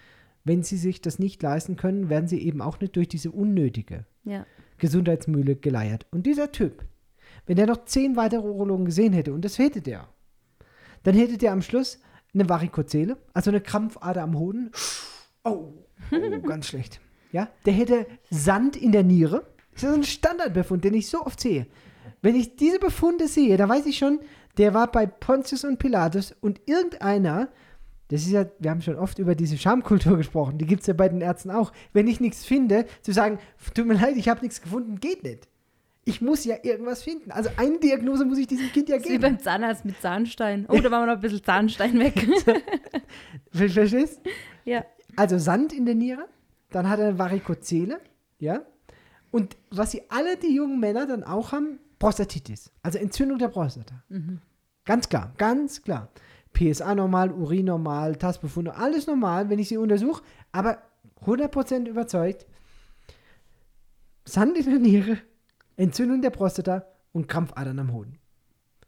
Wenn sie sich das nicht leisten können, werden sie eben auch nicht durch diese unnötige ja. Gesundheitsmühle geleiert. Und dieser Typ, wenn der noch zehn weitere Urologen gesehen hätte, und das hätte der, dann hätte der am Schluss eine Varikozele, also eine Krampfader am Hoden. Oh, oh ganz schlecht. Ja, der hätte Sand in der Niere. Das ist ein Standardbefund, den ich so oft sehe. Wenn ich diese Befunde sehe, da weiß ich schon, der war bei Pontius und Pilatus und irgendeiner, das ist ja, wir haben schon oft über diese Schamkultur gesprochen, die gibt es ja bei den Ärzten auch. Wenn ich nichts finde, zu sagen, tut mir leid, ich habe nichts gefunden, geht nicht. Ich muss ja irgendwas finden. Also eine Diagnose muss ich diesem Kind ja ist wie geben. beim Zahnarzt mit Zahnstein. Oh, da machen wir noch ein bisschen Zahnstein weg. Ver- Verstehst? ja. Also Sand in der Niere, dann hat er eine Varikozele, ja. Und was sie alle die jungen Männer dann auch haben, Prostatitis, also Entzündung der Prostata. Ganz klar, ganz klar. PSA normal, Urin normal, Tastbefunde, alles normal, wenn ich sie untersuche, aber 100% überzeugt, Sand in der Niere, Entzündung der Prostata und Krampfadern am Hoden.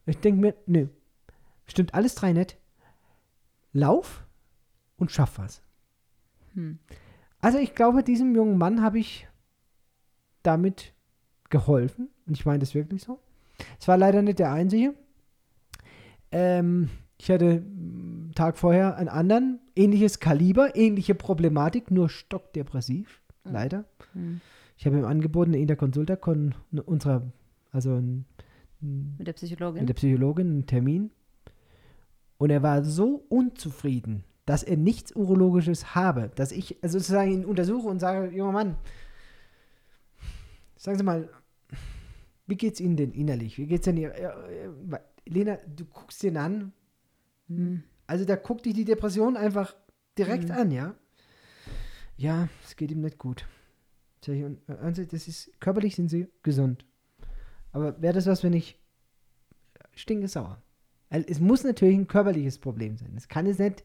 Ich denke mir, nö, stimmt alles drei nicht. Lauf und schaff was. Hm. Also ich glaube, diesem jungen Mann habe ich damit geholfen. Und ich meine das wirklich so. Es war leider nicht der einzige. Ähm, ich hatte mm, Tag vorher einen anderen, ähnliches Kaliber, ähnliche Problematik, nur stockdepressiv, Mhm. leider. Hm. Ich habe ihm angeboten, in der Consulta con unserer, also ein, Mit der Psychologin. mit der Psychologin einen Termin. Und er war so unzufrieden, dass er nichts Urologisches habe, dass ich also sozusagen ihn untersuche und sage, junger Mann, sagen Sie mal, wie geht's Ihnen denn innerlich? Wie geht's denn Ihr, äh, äh, Lena, du guckst ihn an, Hm. also da guckt dich die Depression einfach direkt Mhm. an, ja? Ja, es geht ihm nicht gut. Und, äh, das ist, körperlich sind Sie gesund. Aber wäre das was, wenn ich stinke sauer? Es muss natürlich ein körperliches Problem sein. Es kann jetzt nicht,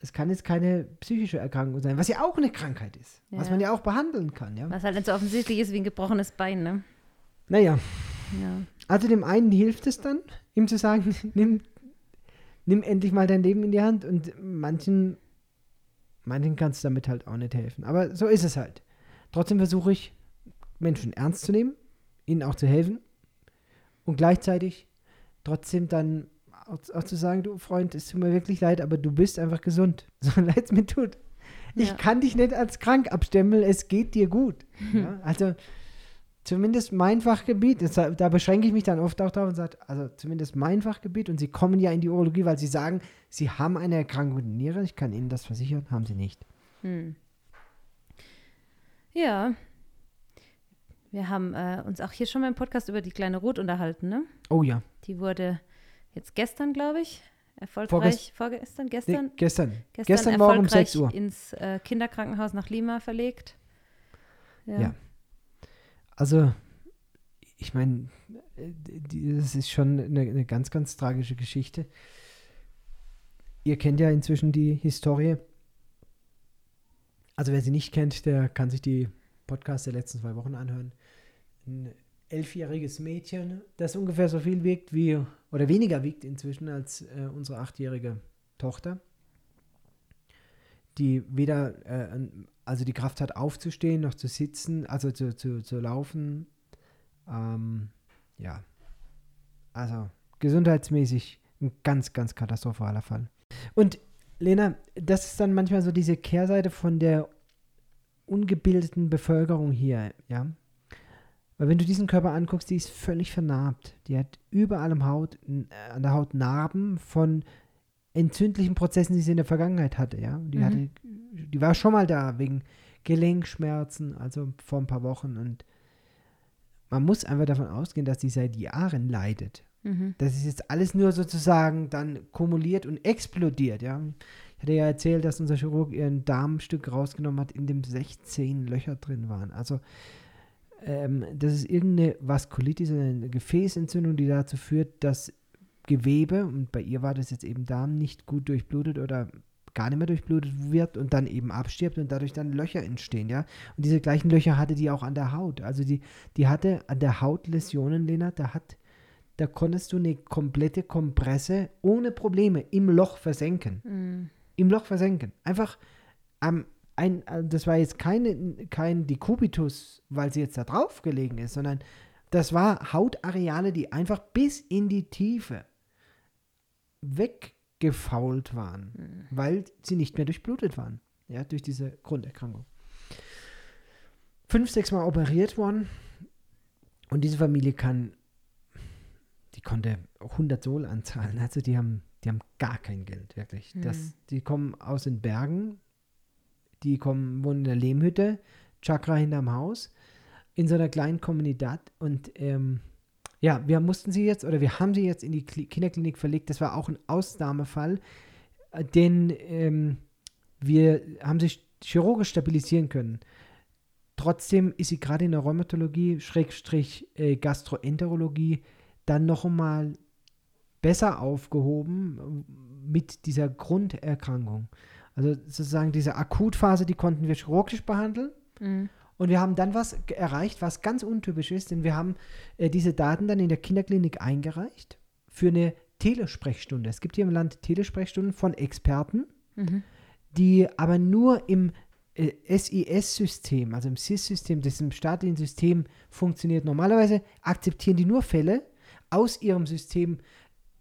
es kann jetzt keine psychische Erkrankung sein, was ja auch eine Krankheit ist, was Ja. man ja auch behandeln kann, ja? Was halt nicht so offensichtlich ist wie ein gebrochenes Bein, ne? Naja, Ja. Also dem einen hilft es dann, ihm zu sagen, nimm, nimm endlich mal dein Leben in die Hand und manchen, manchen kannst du damit halt auch nicht helfen. Aber so ist es halt. Trotzdem versuche ich, Menschen ernst zu nehmen, ihnen auch zu helfen und gleichzeitig trotzdem dann auch, auch zu sagen, du Freund, es tut mir wirklich leid, aber du bist einfach gesund. So leid es mir tut. Ich Ja. kann dich nicht als krank abstempeln, es geht dir gut. Ja? Also zumindest mein Fachgebiet, das, da beschränke ich mich dann oft auch darauf und sage, also zumindest mein Fachgebiet und sie kommen ja in die Urologie, weil sie sagen, sie haben eine Erkrankung der Niere, ich kann ihnen das versichern, haben sie nicht. Hm. Ja. Wir haben äh, uns auch hier schon mal im Podcast über die kleine Ruth unterhalten, ne? Oh ja, Die wurde jetzt gestern, glaube ich, erfolgreich, Vorgest- vorgestern, nee, gestern, gestern. gestern, Gestern Morgen um erfolgreich 6 Uhr. ins äh, Kinderkrankenhaus nach Lima verlegt. Ja. Ja. Also, ich meine, das ist schon eine, eine ganz, ganz tragische Geschichte. ihr kennt ja inzwischen die Historie. Also wer sie nicht kennt, der kann sich die Podcasts der letzten zwei Wochen anhören. Ein elfjähriges Mädchen, das ungefähr so viel wiegt wie, oder weniger wiegt inzwischen als äh, unsere achtjährige Tochter, die weder, äh, also die Kraft hat aufzustehen, noch zu sitzen, also zu, zu, zu laufen. Ähm, ja, also gesundheitsmäßig ein ganz, ganz katastrophaler Fall. Und Lena, das ist dann manchmal so diese Kehrseite von der ungebildeten Bevölkerung hier, ja. Weil wenn du diesen Körper anguckst, die ist völlig vernarbt. Die hat überall am Haut, äh, an der Haut Narben von entzündlichen Prozessen, die sie in der Vergangenheit hatte, ja. Die, mhm. hatte, die war schon mal da wegen Gelenkschmerzen, also vor ein paar Wochen. Und man muss einfach davon ausgehen, dass sie seit Jahren leidet. Mhm. Das ist jetzt alles nur sozusagen dann kumuliert und explodiert, ja. Ich hatte ja erzählt, dass unser Chirurg ihren Darmstück rausgenommen hat, in dem 16 Löcher drin waren. Also ähm, das ist irgendeine Vaskulitis, eine Gefäßentzündung, die dazu führt, dass Gewebe, und bei ihr war das jetzt eben Darm, nicht gut durchblutet oder gar nicht mehr durchblutet wird und dann eben abstirbt und dadurch dann Löcher entstehen, ja. Und diese gleichen Löcher hatte die auch an der Haut. Also die, die hatte an der Haut Läsionen, Lena, da hat da konntest du eine komplette Kompresse ohne Probleme im Loch versenken. Mm. Im Loch versenken. Einfach am ein, das war jetzt keine, kein Dekubitus, weil sie jetzt da drauf gelegen ist, sondern das war Hautareale, die einfach bis in die Tiefe weggefault waren, mhm. weil sie nicht mehr durchblutet waren, ja, durch diese Grunderkrankung. Fünf, sechs Mal operiert worden und diese Familie kann die konnte 100 Sol anzahlen. Also die haben, die haben gar kein Geld, wirklich. Mhm. Das, die kommen aus den Bergen, die kommen, wohnen in der Lehmhütte, Chakra hinterm Haus, in so einer kleinen Kommunität und ähm, ja, wir mussten sie jetzt oder wir haben sie jetzt in die Kinderklinik verlegt. Das war auch ein Ausnahmefall, äh, denn ähm, wir haben sich chirurgisch stabilisieren können. Trotzdem ist sie gerade in der Rheumatologie, Schrägstrich äh, Gastroenterologie, dann noch einmal besser aufgehoben mit dieser Grunderkrankung. Also sozusagen diese Akutphase, die konnten wir chirurgisch behandeln. Mhm. Und wir haben dann was erreicht, was ganz untypisch ist, denn wir haben äh, diese Daten dann in der Kinderklinik eingereicht für eine Telesprechstunde. Es gibt hier im Land Telesprechstunden von Experten, mhm. die aber nur im äh, SIS-System, also im SIS-System, das im staatlichen System funktioniert. Normalerweise akzeptieren die nur Fälle, aus ihrem System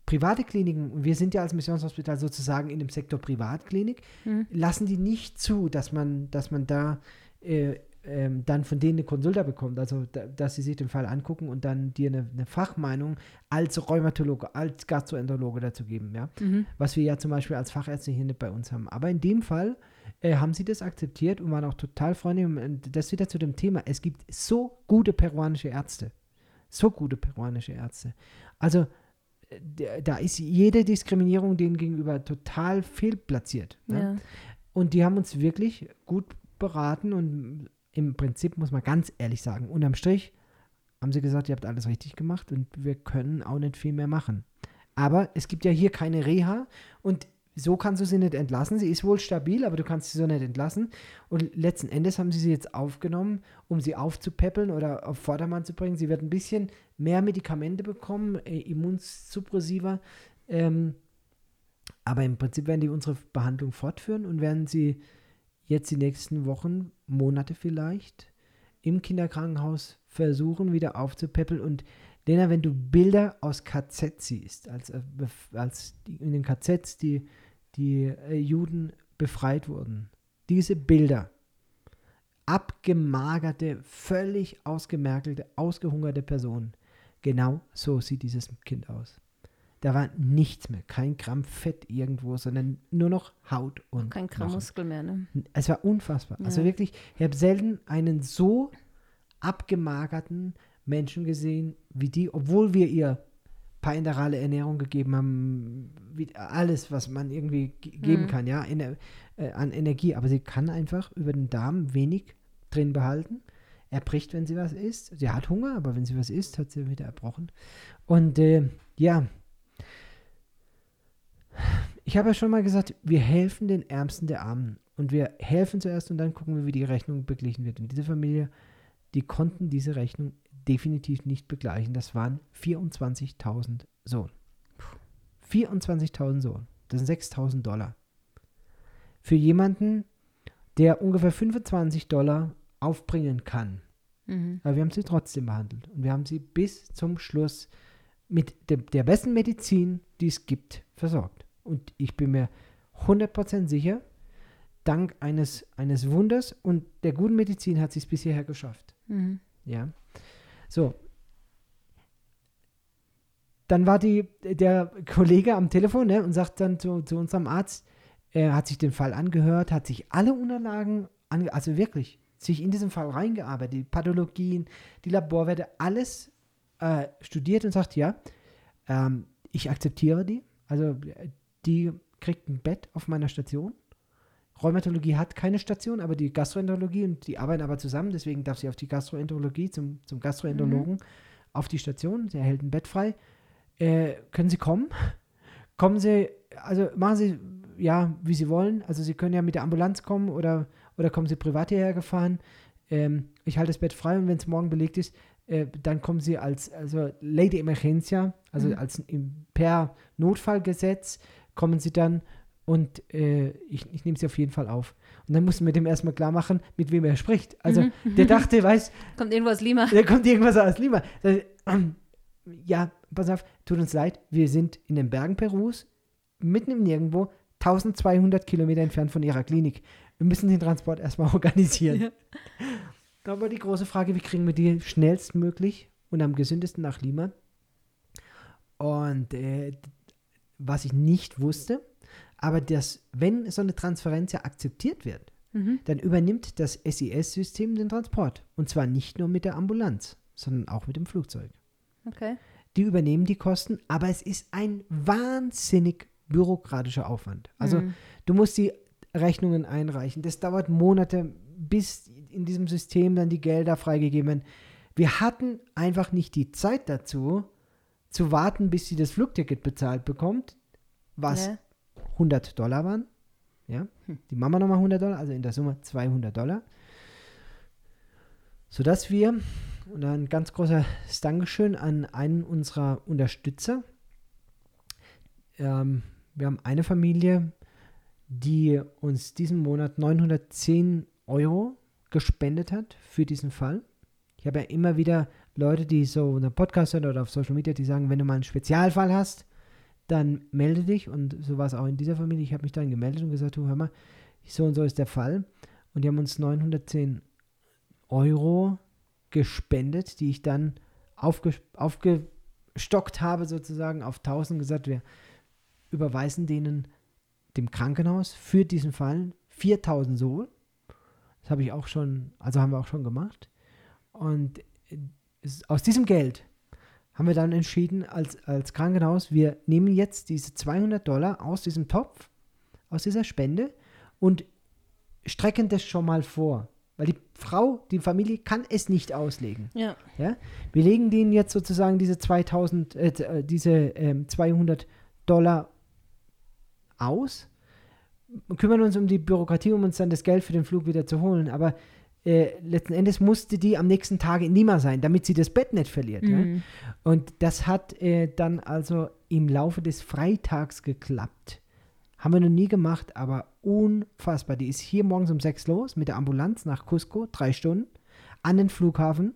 private Kliniken, und wir sind ja als Missionshospital sozusagen in dem Sektor Privatklinik, mhm. lassen die nicht zu, dass man, dass man da äh, ähm, dann von denen eine Konsulta bekommt, also da, dass sie sich den Fall angucken und dann dir eine, eine Fachmeinung als Rheumatologe, als Gastroenterologe dazu geben, ja. Mhm. Was wir ja zum Beispiel als Fachärzte hier nicht bei uns haben. Aber in dem Fall äh, haben sie das akzeptiert und waren auch total freundlich. Und das wieder zu dem Thema. Es gibt so gute peruanische Ärzte. So gute peruanische Ärzte. Also da ist jede Diskriminierung denen gegenüber total fehlplatziert. Ne? Ja. Und die haben uns wirklich gut beraten und im Prinzip muss man ganz ehrlich sagen, unterm Strich haben sie gesagt, ihr habt alles richtig gemacht und wir können auch nicht viel mehr machen. Aber es gibt ja hier keine Reha und so kannst du sie nicht entlassen. Sie ist wohl stabil, aber du kannst sie so nicht entlassen. Und letzten Endes haben sie sie jetzt aufgenommen, um sie aufzupäppeln oder auf Vordermann zu bringen. Sie wird ein bisschen mehr Medikamente bekommen, äh, Immunsuppressiva. Ähm, aber im Prinzip werden die unsere Behandlung fortführen und werden sie jetzt die nächsten Wochen, Monate vielleicht, im Kinderkrankenhaus versuchen, wieder aufzupäppeln. Und Lena, wenn du Bilder aus KZ siehst, als, äh, als in den KZs die die äh, Juden befreit wurden. Diese Bilder, abgemagerte, völlig ausgemerkelte, ausgehungerte Personen, genau so sieht dieses Kind aus. Da war nichts mehr, kein Gramm Fett irgendwo, sondern nur noch Haut und kein Gramm Muskel mehr. Ne? Es war unfassbar. Also ja. Also wirklich, ich habe selten einen so abgemagerten Menschen gesehen wie die, obwohl wir ihr parenterale Ernährung gegeben haben, wie, alles, was man irgendwie geben mhm. kann, ja, in, äh, an Energie. Aber sie kann einfach über den Darm wenig drin behalten. Er bricht, wenn sie was isst. Sie hat Hunger, aber wenn sie was isst, hat sie wieder erbrochen. Und äh, ja, ich habe ja schon mal gesagt, wir helfen den Ärmsten der Armen. Und wir helfen zuerst und dann gucken wir, wie die Rechnung beglichen wird. Und diese Familie, die konnten diese Rechnung definitiv nicht begleichen. Das waren 24.000 Sohn. 24.000 Sohn. Das sind 6.000 Dollar. Für jemanden, der ungefähr 25 Dollar aufbringen kann. Mhm. Aber wir haben sie trotzdem behandelt. Und wir haben sie bis zum Schluss mit de der besten Medizin, die es gibt, versorgt. Und ich bin mir 100% sicher, dank eines, eines Wunders und der guten Medizin hat sie es bis hierher geschafft. Mhm. Ja. So. Dann war die, der Kollege am Telefon ne, und sagt dann zu, zu unserem Arzt, er hat sich den Fall angehört, hat sich alle Unterlagen, ange also wirklich, sich in diesen Fall reingearbeitet, die Pathologien, die Laborwerte, alles äh, studiert und sagt, ja, ähm, ich akzeptiere die. Also die kriegt ein Bett auf meiner Station. Rheumatologie hat keine Station, aber die Gastroenterologie und die arbeiten aber zusammen, deswegen darf sie auf die Gastroenterologie zum, zum Gastroenterologen auf die Station. Sie erhält ein Bett frei. Äh, können Sie kommen? Kommen Sie, also machen Sie ja, wie Sie wollen. Also Sie können ja mit der Ambulanz kommen oder, oder kommen Sie privat hierher gefahren. Ähm, ich halte das Bett frei und wenn es morgen belegt ist, äh, dann kommen Sie als also Lady Emergencia, also Mhm. als im, per Notfallgesetz kommen Sie dann und äh, ich, ich nehme Sie auf jeden Fall auf. Und dann mussten wir dem erstmal klar machen, mit wem er spricht. Also Mhm. der dachte, weiß, Kommt irgendwo aus Lima. da kommt irgendwas aus Lima. Ja, pass auf, tut uns leid, wir sind in den Bergen Perus, mitten im Nirgendwo, 1200 Kilometer entfernt von ihrer Klinik. Wir müssen den Transport erstmal organisieren. Ja. Aber die große Frage, wie kriegen wir die schnellstmöglich und am gesündesten nach Lima? Und äh, was ich nicht wusste, aber dass, wenn so eine Transferenz ja akzeptiert wird, Mhm. dann übernimmt das SIS-System den Transport. Und zwar nicht nur mit der Ambulanz, sondern auch mit dem Flugzeug. Okay. Die übernehmen die Kosten, aber es ist ein wahnsinnig bürokratischer Aufwand. Also Mhm. du musst die Rechnungen einreichen. Das dauert Monate, bis in diesem System dann die Gelder freigegeben werden. Wir hatten einfach nicht die Zeit dazu, zu warten, bis sie das Flugticket bezahlt bekommt, was Ja. 100 Dollar waren. Ja, Hm. die Mama nochmal 100 Dollar, also in der Summe 200 Dollar. Sodass wir, und ein ganz großer Dankeschön an einen unserer Unterstützer, ähm, wir haben eine Familie, die uns diesen Monat 910 Euro gespendet hat für diesen Fall. Ich habe ja immer wieder Leute, die so einen Podcast hören oder auf Social Media, die sagen, wenn du mal einen Spezialfall hast, dann melde dich. Und so war es auch in dieser Familie. Ich habe mich dann gemeldet und gesagt, du, hör mal, so und so ist der Fall. Und die haben uns 910 Euro gespendet, die ich dann aufge, aufgestockt habe sozusagen auf 1000 gesagt, wir überweisen denen dem Krankenhaus für diesen Fall 4000 Sol. Das habe ich auch schon, also haben wir auch schon gemacht. Und aus diesem Geld haben wir dann entschieden als, als Krankenhaus, wir nehmen jetzt diese 200 Dollar aus diesem Topf, aus dieser Spende und strecken das schon mal vor. Weil die Frau, die Familie kann es nicht auslegen. Ja. Ja? Wir legen denen jetzt sozusagen diese 2000, äh, äh, diese ähm, 200 Dollar aus, kümmern uns um die Bürokratie, um uns dann das Geld für den Flug wieder zu holen. Aber äh, letzten Endes musste die am nächsten Tag in Lima sein, damit sie das Bett nicht verliert. Ja? Mhm. Und das hat äh, dann also im Laufe des Freitags geklappt. Haben wir noch nie gemacht, aber unfassbar. Die ist hier morgens um sechs los mit der Ambulanz nach Cusco, drei Stunden, an den Flughafen.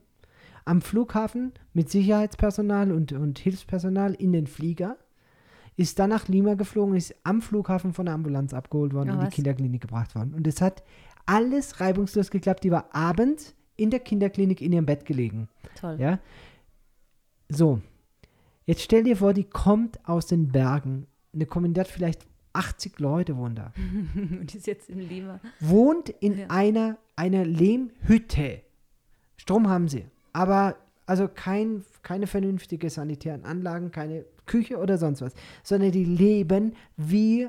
Am Flughafen mit Sicherheitspersonal und, und Hilfspersonal in den Flieger. Ist dann nach Lima geflogen, ist am Flughafen von der Ambulanz abgeholt worden Ja, und in die? Kinderklinik gebracht worden. Und es hat alles reibungslos geklappt. Die war abends in der Kinderklinik in ihrem Bett gelegen. Toll. Ja. So. Jetzt stell dir vor, die kommt aus den Bergen. Eine Kommandant vielleicht 80 Leute wohnen da. Und die ist jetzt in Lima. Wohnt in Ja. einer, einer Lehmhütte. Strom haben sie. Aber also kein, keine vernünftige sanitären Anlagen, keine Küche oder sonst was. Sondern die leben wie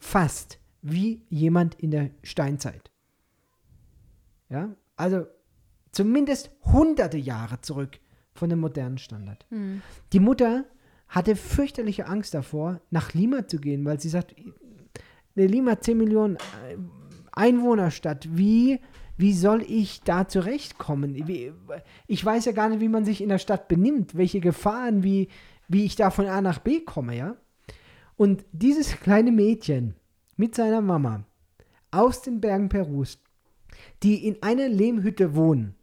fast wie jemand in der Steinzeit. Ja, also zumindest hunderte Jahre zurück von dem modernen Standard. Mhm. Die Mutter hatte fürchterliche Angst davor, nach Lima zu gehen, weil sie sagt, eine Lima 10 Millionen äh, Einwohnerstadt, wie, wie soll ich da zurechtkommen? Ich weiß ja gar nicht, wie man sich in der Stadt benimmt, welche Gefahren, wie, wie ich da von A nach B komme, ja? Und dieses kleine Mädchen mit seiner Mama aus den Bergen Perus, die in einer Lehmhütte wohnen,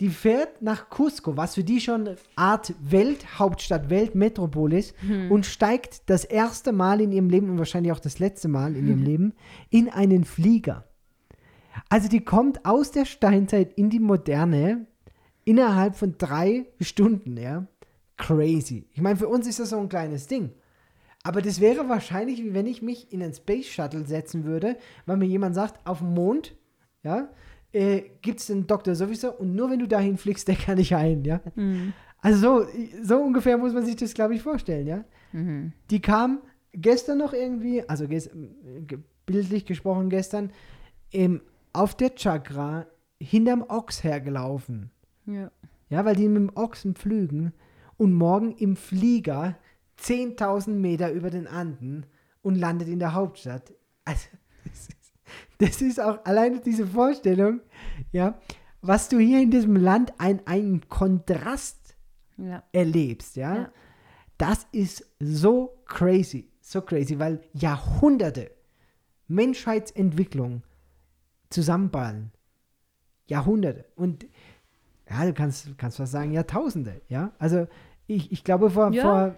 die fährt nach Cusco, was für die schon Art Welthauptstadt, Weltmetropol ist, und steigt das erste Mal in ihrem Leben und wahrscheinlich auch das letzte Mal in ihrem Leben in einen Flieger. Also die kommt aus der Steinzeit in die Moderne innerhalb von drei Stunden, ja. Crazy. Ich meine, für uns ist das so ein kleines Ding. Aber das wäre wahrscheinlich, wie wenn ich mich in einen Space Shuttle setzen würde, weil mir jemand sagt, auf dem Mond, ja, äh, gibt es den Doktor sowieso und nur wenn du dahin fliegst, der kann ich ein, ja. Also so, so ungefähr muss man sich das, glaube ich, vorstellen, ja. Die kam gestern noch irgendwie, also ges ge- bildlich gesprochen gestern, ähm, auf der Chakra hinterm Ochs hergelaufen. Ja. Ja, weil die mit dem Ochsen pflügen und morgen im Flieger 10.000 Meter über den Anden und landet in der Hauptstadt. Also, das ist, auch alleine diese Vorstellung, ja, was du hier in diesem Land ein, einen Kontrast Ja. erlebst, ja, Ja. das ist so crazy, so crazy, weil Jahrhunderte Menschheitsentwicklung zusammenballen. Jahrhunderte. Und ja, du kannst, kannst was sagen, Jahrtausende, ja. Also ich, ich glaube vor, Ja. vor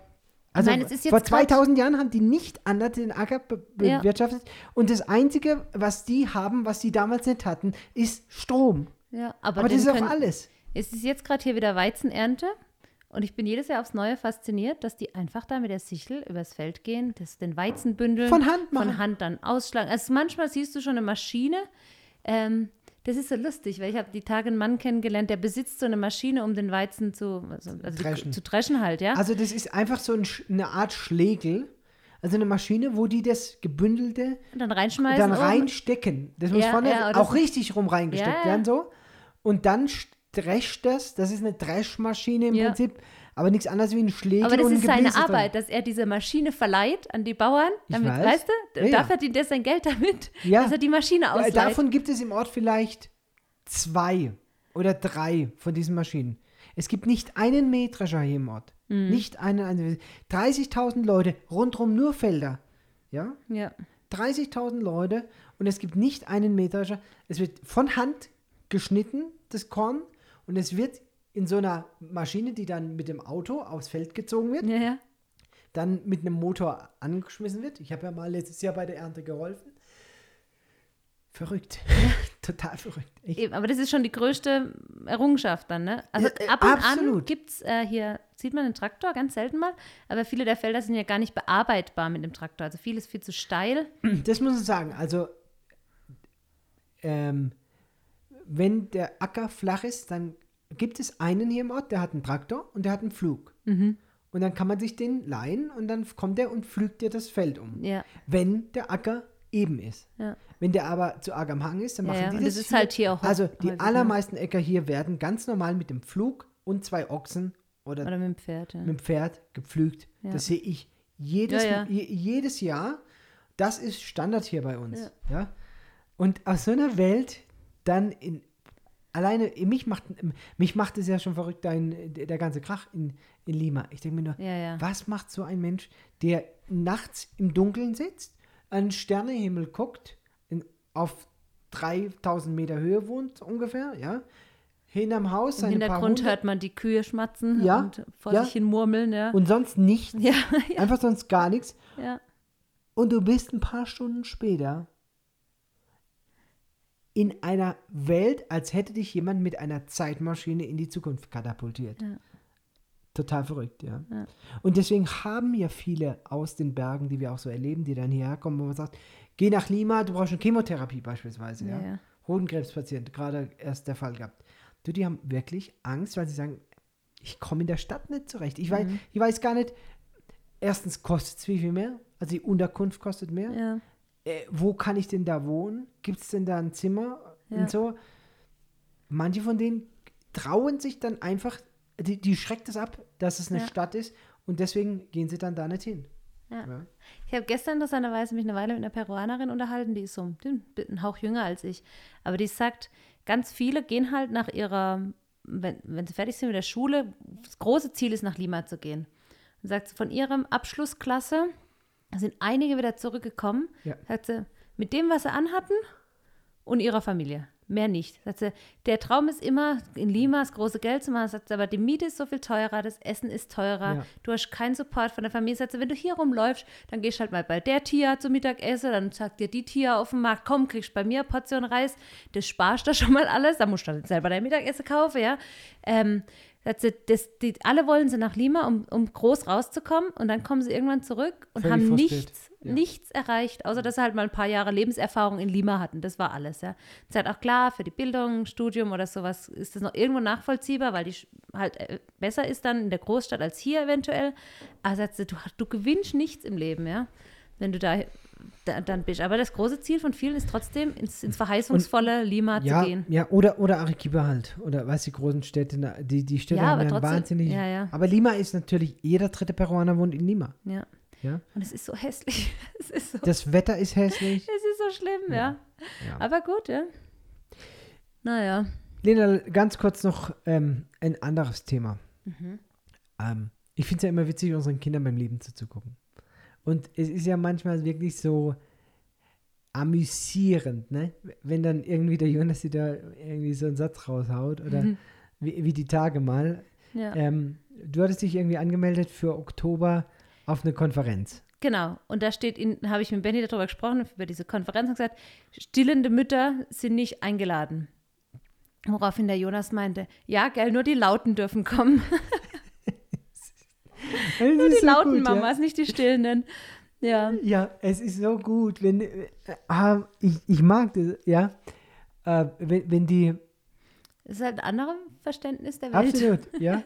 also meine, es ist jetzt vor grad- 2000 Jahren haben die nicht anders den Acker be Ja. bewirtschaftet. Und das Einzige, was die haben, was die damals nicht hatten, ist Strom. ja. Aber, Aber, das ist auch alles. Es ist jetzt gerade hier wieder Weizenernte und ich bin jedes Jahr aufs Neue fasziniert, dass die einfach da mit der Sichel übers Feld gehen, das den Weizen bündeln, Von Hand machen. von Hand dann ausschlagen. Also manchmal siehst du schon eine Maschine. Ähm, das ist so lustig, weil ich habe die Tage einen Mann kennengelernt, der besitzt so eine Maschine, um den Weizen zu, also, also Dreschen. zu dreschen halt, ja. Also das ist einfach so ein, eine Art Schlegel. Also eine Maschine, wo die das gebündelte und dann reinschmeißen. dann oben. reinstecken. Das muss Ja, vorne ja, auch richtig rum reingesteckt Ja, werden so. Und dann drescht das. Das ist eine Dreschmaschine im. Prinzip, aber nichts anderes wie ein Schlegel Aber das und ist seine. Arbeit, dass er diese Maschine verleiht an die Bauern. Damit, weiß. weißt du, Ja, ja. da verdient er sein Geld damit, Ja. dass er die Maschine Ja, ausleiht. Davon gibt es im Ort vielleicht zwei oder drei von diesen Maschinen. Es gibt nicht einen Mähdrescher hier im Ort. Mhm. Nicht einen einzigen. 30.000 Leute, rundherum nur Felder. Ja? ja. 30.000 Leute und es gibt nicht einen Mähdrescher. Es wird von Hand geschnitten, das Korn, und es wird in so einer Maschine, die dann mit dem Auto aufs Feld gezogen wird, Ja, ja. dann mit einem Motor angeschmissen wird. Ich habe ja mal letztes Jahr bei der Ernte geholfen. Verrückt. Total verrückt. Eben, aber das ist schon die größte Errungenschaft dann, ne? Also Ja, äh, ab und an absolut. gibt es äh, hier, sieht man einen Traktor, ganz selten mal, aber viele der Felder sind ja gar nicht bearbeitbar mit dem Traktor. Also viel ist viel zu steil. Das muss ich sagen. Also, ähm, wenn der Acker flach ist, dann gibt es einen hier im Ort, der hat einen Traktor und der hat einen Flug. Mhm. Und dann kann man sich den leihen und dann kommt er und pflügt dir das Feld um. Ja, Wenn der Acker eben ist. ja. Wenn der aber zu arg am Hang ist, dann machen ja, die das. das ist halt hier auch Also die ne? allermeisten Äcker hier werden ganz normal mit dem Flug und zwei Ochsen oder, Oder mit dem Pferd, ja. mit dem Pferd gepflügt. Das sehe ich jedes, jedes Jahr. Das ist Standard hier bei uns. Ja. Und aus so einer Welt dann in alleine mich macht mich macht es ja schon verrückt dein der ganze Krach in, in Lima. Ich denke mir nur, Ja, ja. was macht so ein Mensch, der nachts im Dunkeln sitzt, an den Sternehimmel guckt, in, auf 3000 Meter Höhe wohnt ungefähr, ja, hinterm Haus Im seine paar Hintergrund hört man die Kühe schmatzen Ja, und vor ja. sich hin murmeln, ja. und sonst nichts, einfach sonst gar nichts. Und du bist ein paar Stunden später in einer Welt, als hätte dich jemand mit einer Zeitmaschine in die Zukunft katapultiert. Ja. Total verrückt, ja. Ja. Und deswegen haben ja viele aus den Bergen, die wir auch so erleben, die dann hierher kommen, wo man sagt, geh nach Lima, du brauchst eine Chemotherapie beispielsweise, ja. Ja. Hodenkrebspatient, gerade erst der Fall gehabt. Du, die haben wirklich Angst, weil sie sagen, ich komme in der Stadt nicht zurecht. Ich weiß, Mhm. ich weiß gar nicht, erstens kostet es viel, viel mehr, also die Unterkunft kostet mehr. ja. Äh, wo kann ich denn da wohnen? Gibt es denn da ein Zimmer Ja. und so? Manche von denen trauen sich dann einfach, die, die schreckt es ab, dass es eine Ja. Stadt ist und deswegen gehen sie dann da nicht hin. Ja. Ja. Ich habe gestern interessanterweise mich eine Weile mit einer Peruanerin unterhalten, die ist so ein, ein Hauch jünger als ich. Aber die sagt, ganz viele gehen halt nach ihrer, wenn, wenn sie fertig sind mit der Schule, das große Ziel ist, nach Lima zu gehen. Und sagt sie, von ihrem Abschlussklasse sind einige wieder zurückgekommen. Ja. Sagt sie, mit dem, was sie anhatten und ihrer Familie. Mehr nicht. Sagt sie, der Traum ist immer, in Lima das große Geld zu machen. Sagt sie, aber die Miete ist so viel teurer, das Essen ist teurer, Ja. du hast keinen Support von der Familie. Sagt sie, wenn du hier rumläufst, dann gehst halt mal bei der Tia zum Mittagessen, dann sagt dir die Tia auf dem Markt, komm, kriegst bei mir eine Portion Reis, das sparst du schon mal alles, dann musst du dann selber dein Mittagessen kaufen, ja. Ähm, sie, das, die, alle wollen sie nach Lima, um, um groß rauszukommen und dann kommen sie irgendwann zurück und Völlig haben nichts, Ja. nichts erreicht, außer dass sie halt mal ein paar Jahre Lebenserfahrung in Lima hatten. Das war alles, ja. Das ist halt auch klar, für die Bildung, Studium oder sowas ist das noch irgendwo nachvollziehbar, weil die halt äh, besser ist dann in der Großstadt als hier eventuell. Sie, du, du gewinnst nichts im Leben, ja, wenn du da, da dann bist. Aber das große Ziel von vielen ist trotzdem, ins, ins verheißungsvolle Lima Ja, zu gehen. ja, oder, oder Arequipa halt. Oder was die großen Städte, die, die Städte Ja, haben aber ja trotzdem- wahnsinnig. ja, ja. Aber Lima ist natürlich, jeder dritte Peruaner wohnt in Lima. Ja. Ja? Und es ist so hässlich. Ist so, Das Wetter ist hässlich. es ist so schlimm, ja. Ja. Aber gut, ja. Naja. Lena, ganz kurz noch ähm, ein anderes Thema. Mhm. Ähm, ich finde es ja immer witzig, unseren Kindern beim Leben zuzugucken. Und es ist ja manchmal wirklich so amüsierend, ne? Wenn dann irgendwie der Jonas da irgendwie so einen Satz raushaut oder Mhm. wie, wie die Tage mal. Ja. Ähm, du hattest dich irgendwie angemeldet für Oktober auf eine Konferenz. Genau. Und da steht, habe ich mit Benny darüber gesprochen, über diese Konferenz und gesagt, stillende Mütter sind nicht eingeladen. Woraufhin der Jonas meinte, ja, gell, nur die Lauten dürfen kommen. nur die lauten Mamas, nicht die stillenden. Ja. Ja, es ist so gut, wenn äh, ah, ich, ich mag das, ja. Äh, wenn, wenn die Das ist halt ein anderes Verständnis der Welt. Absolut, ja.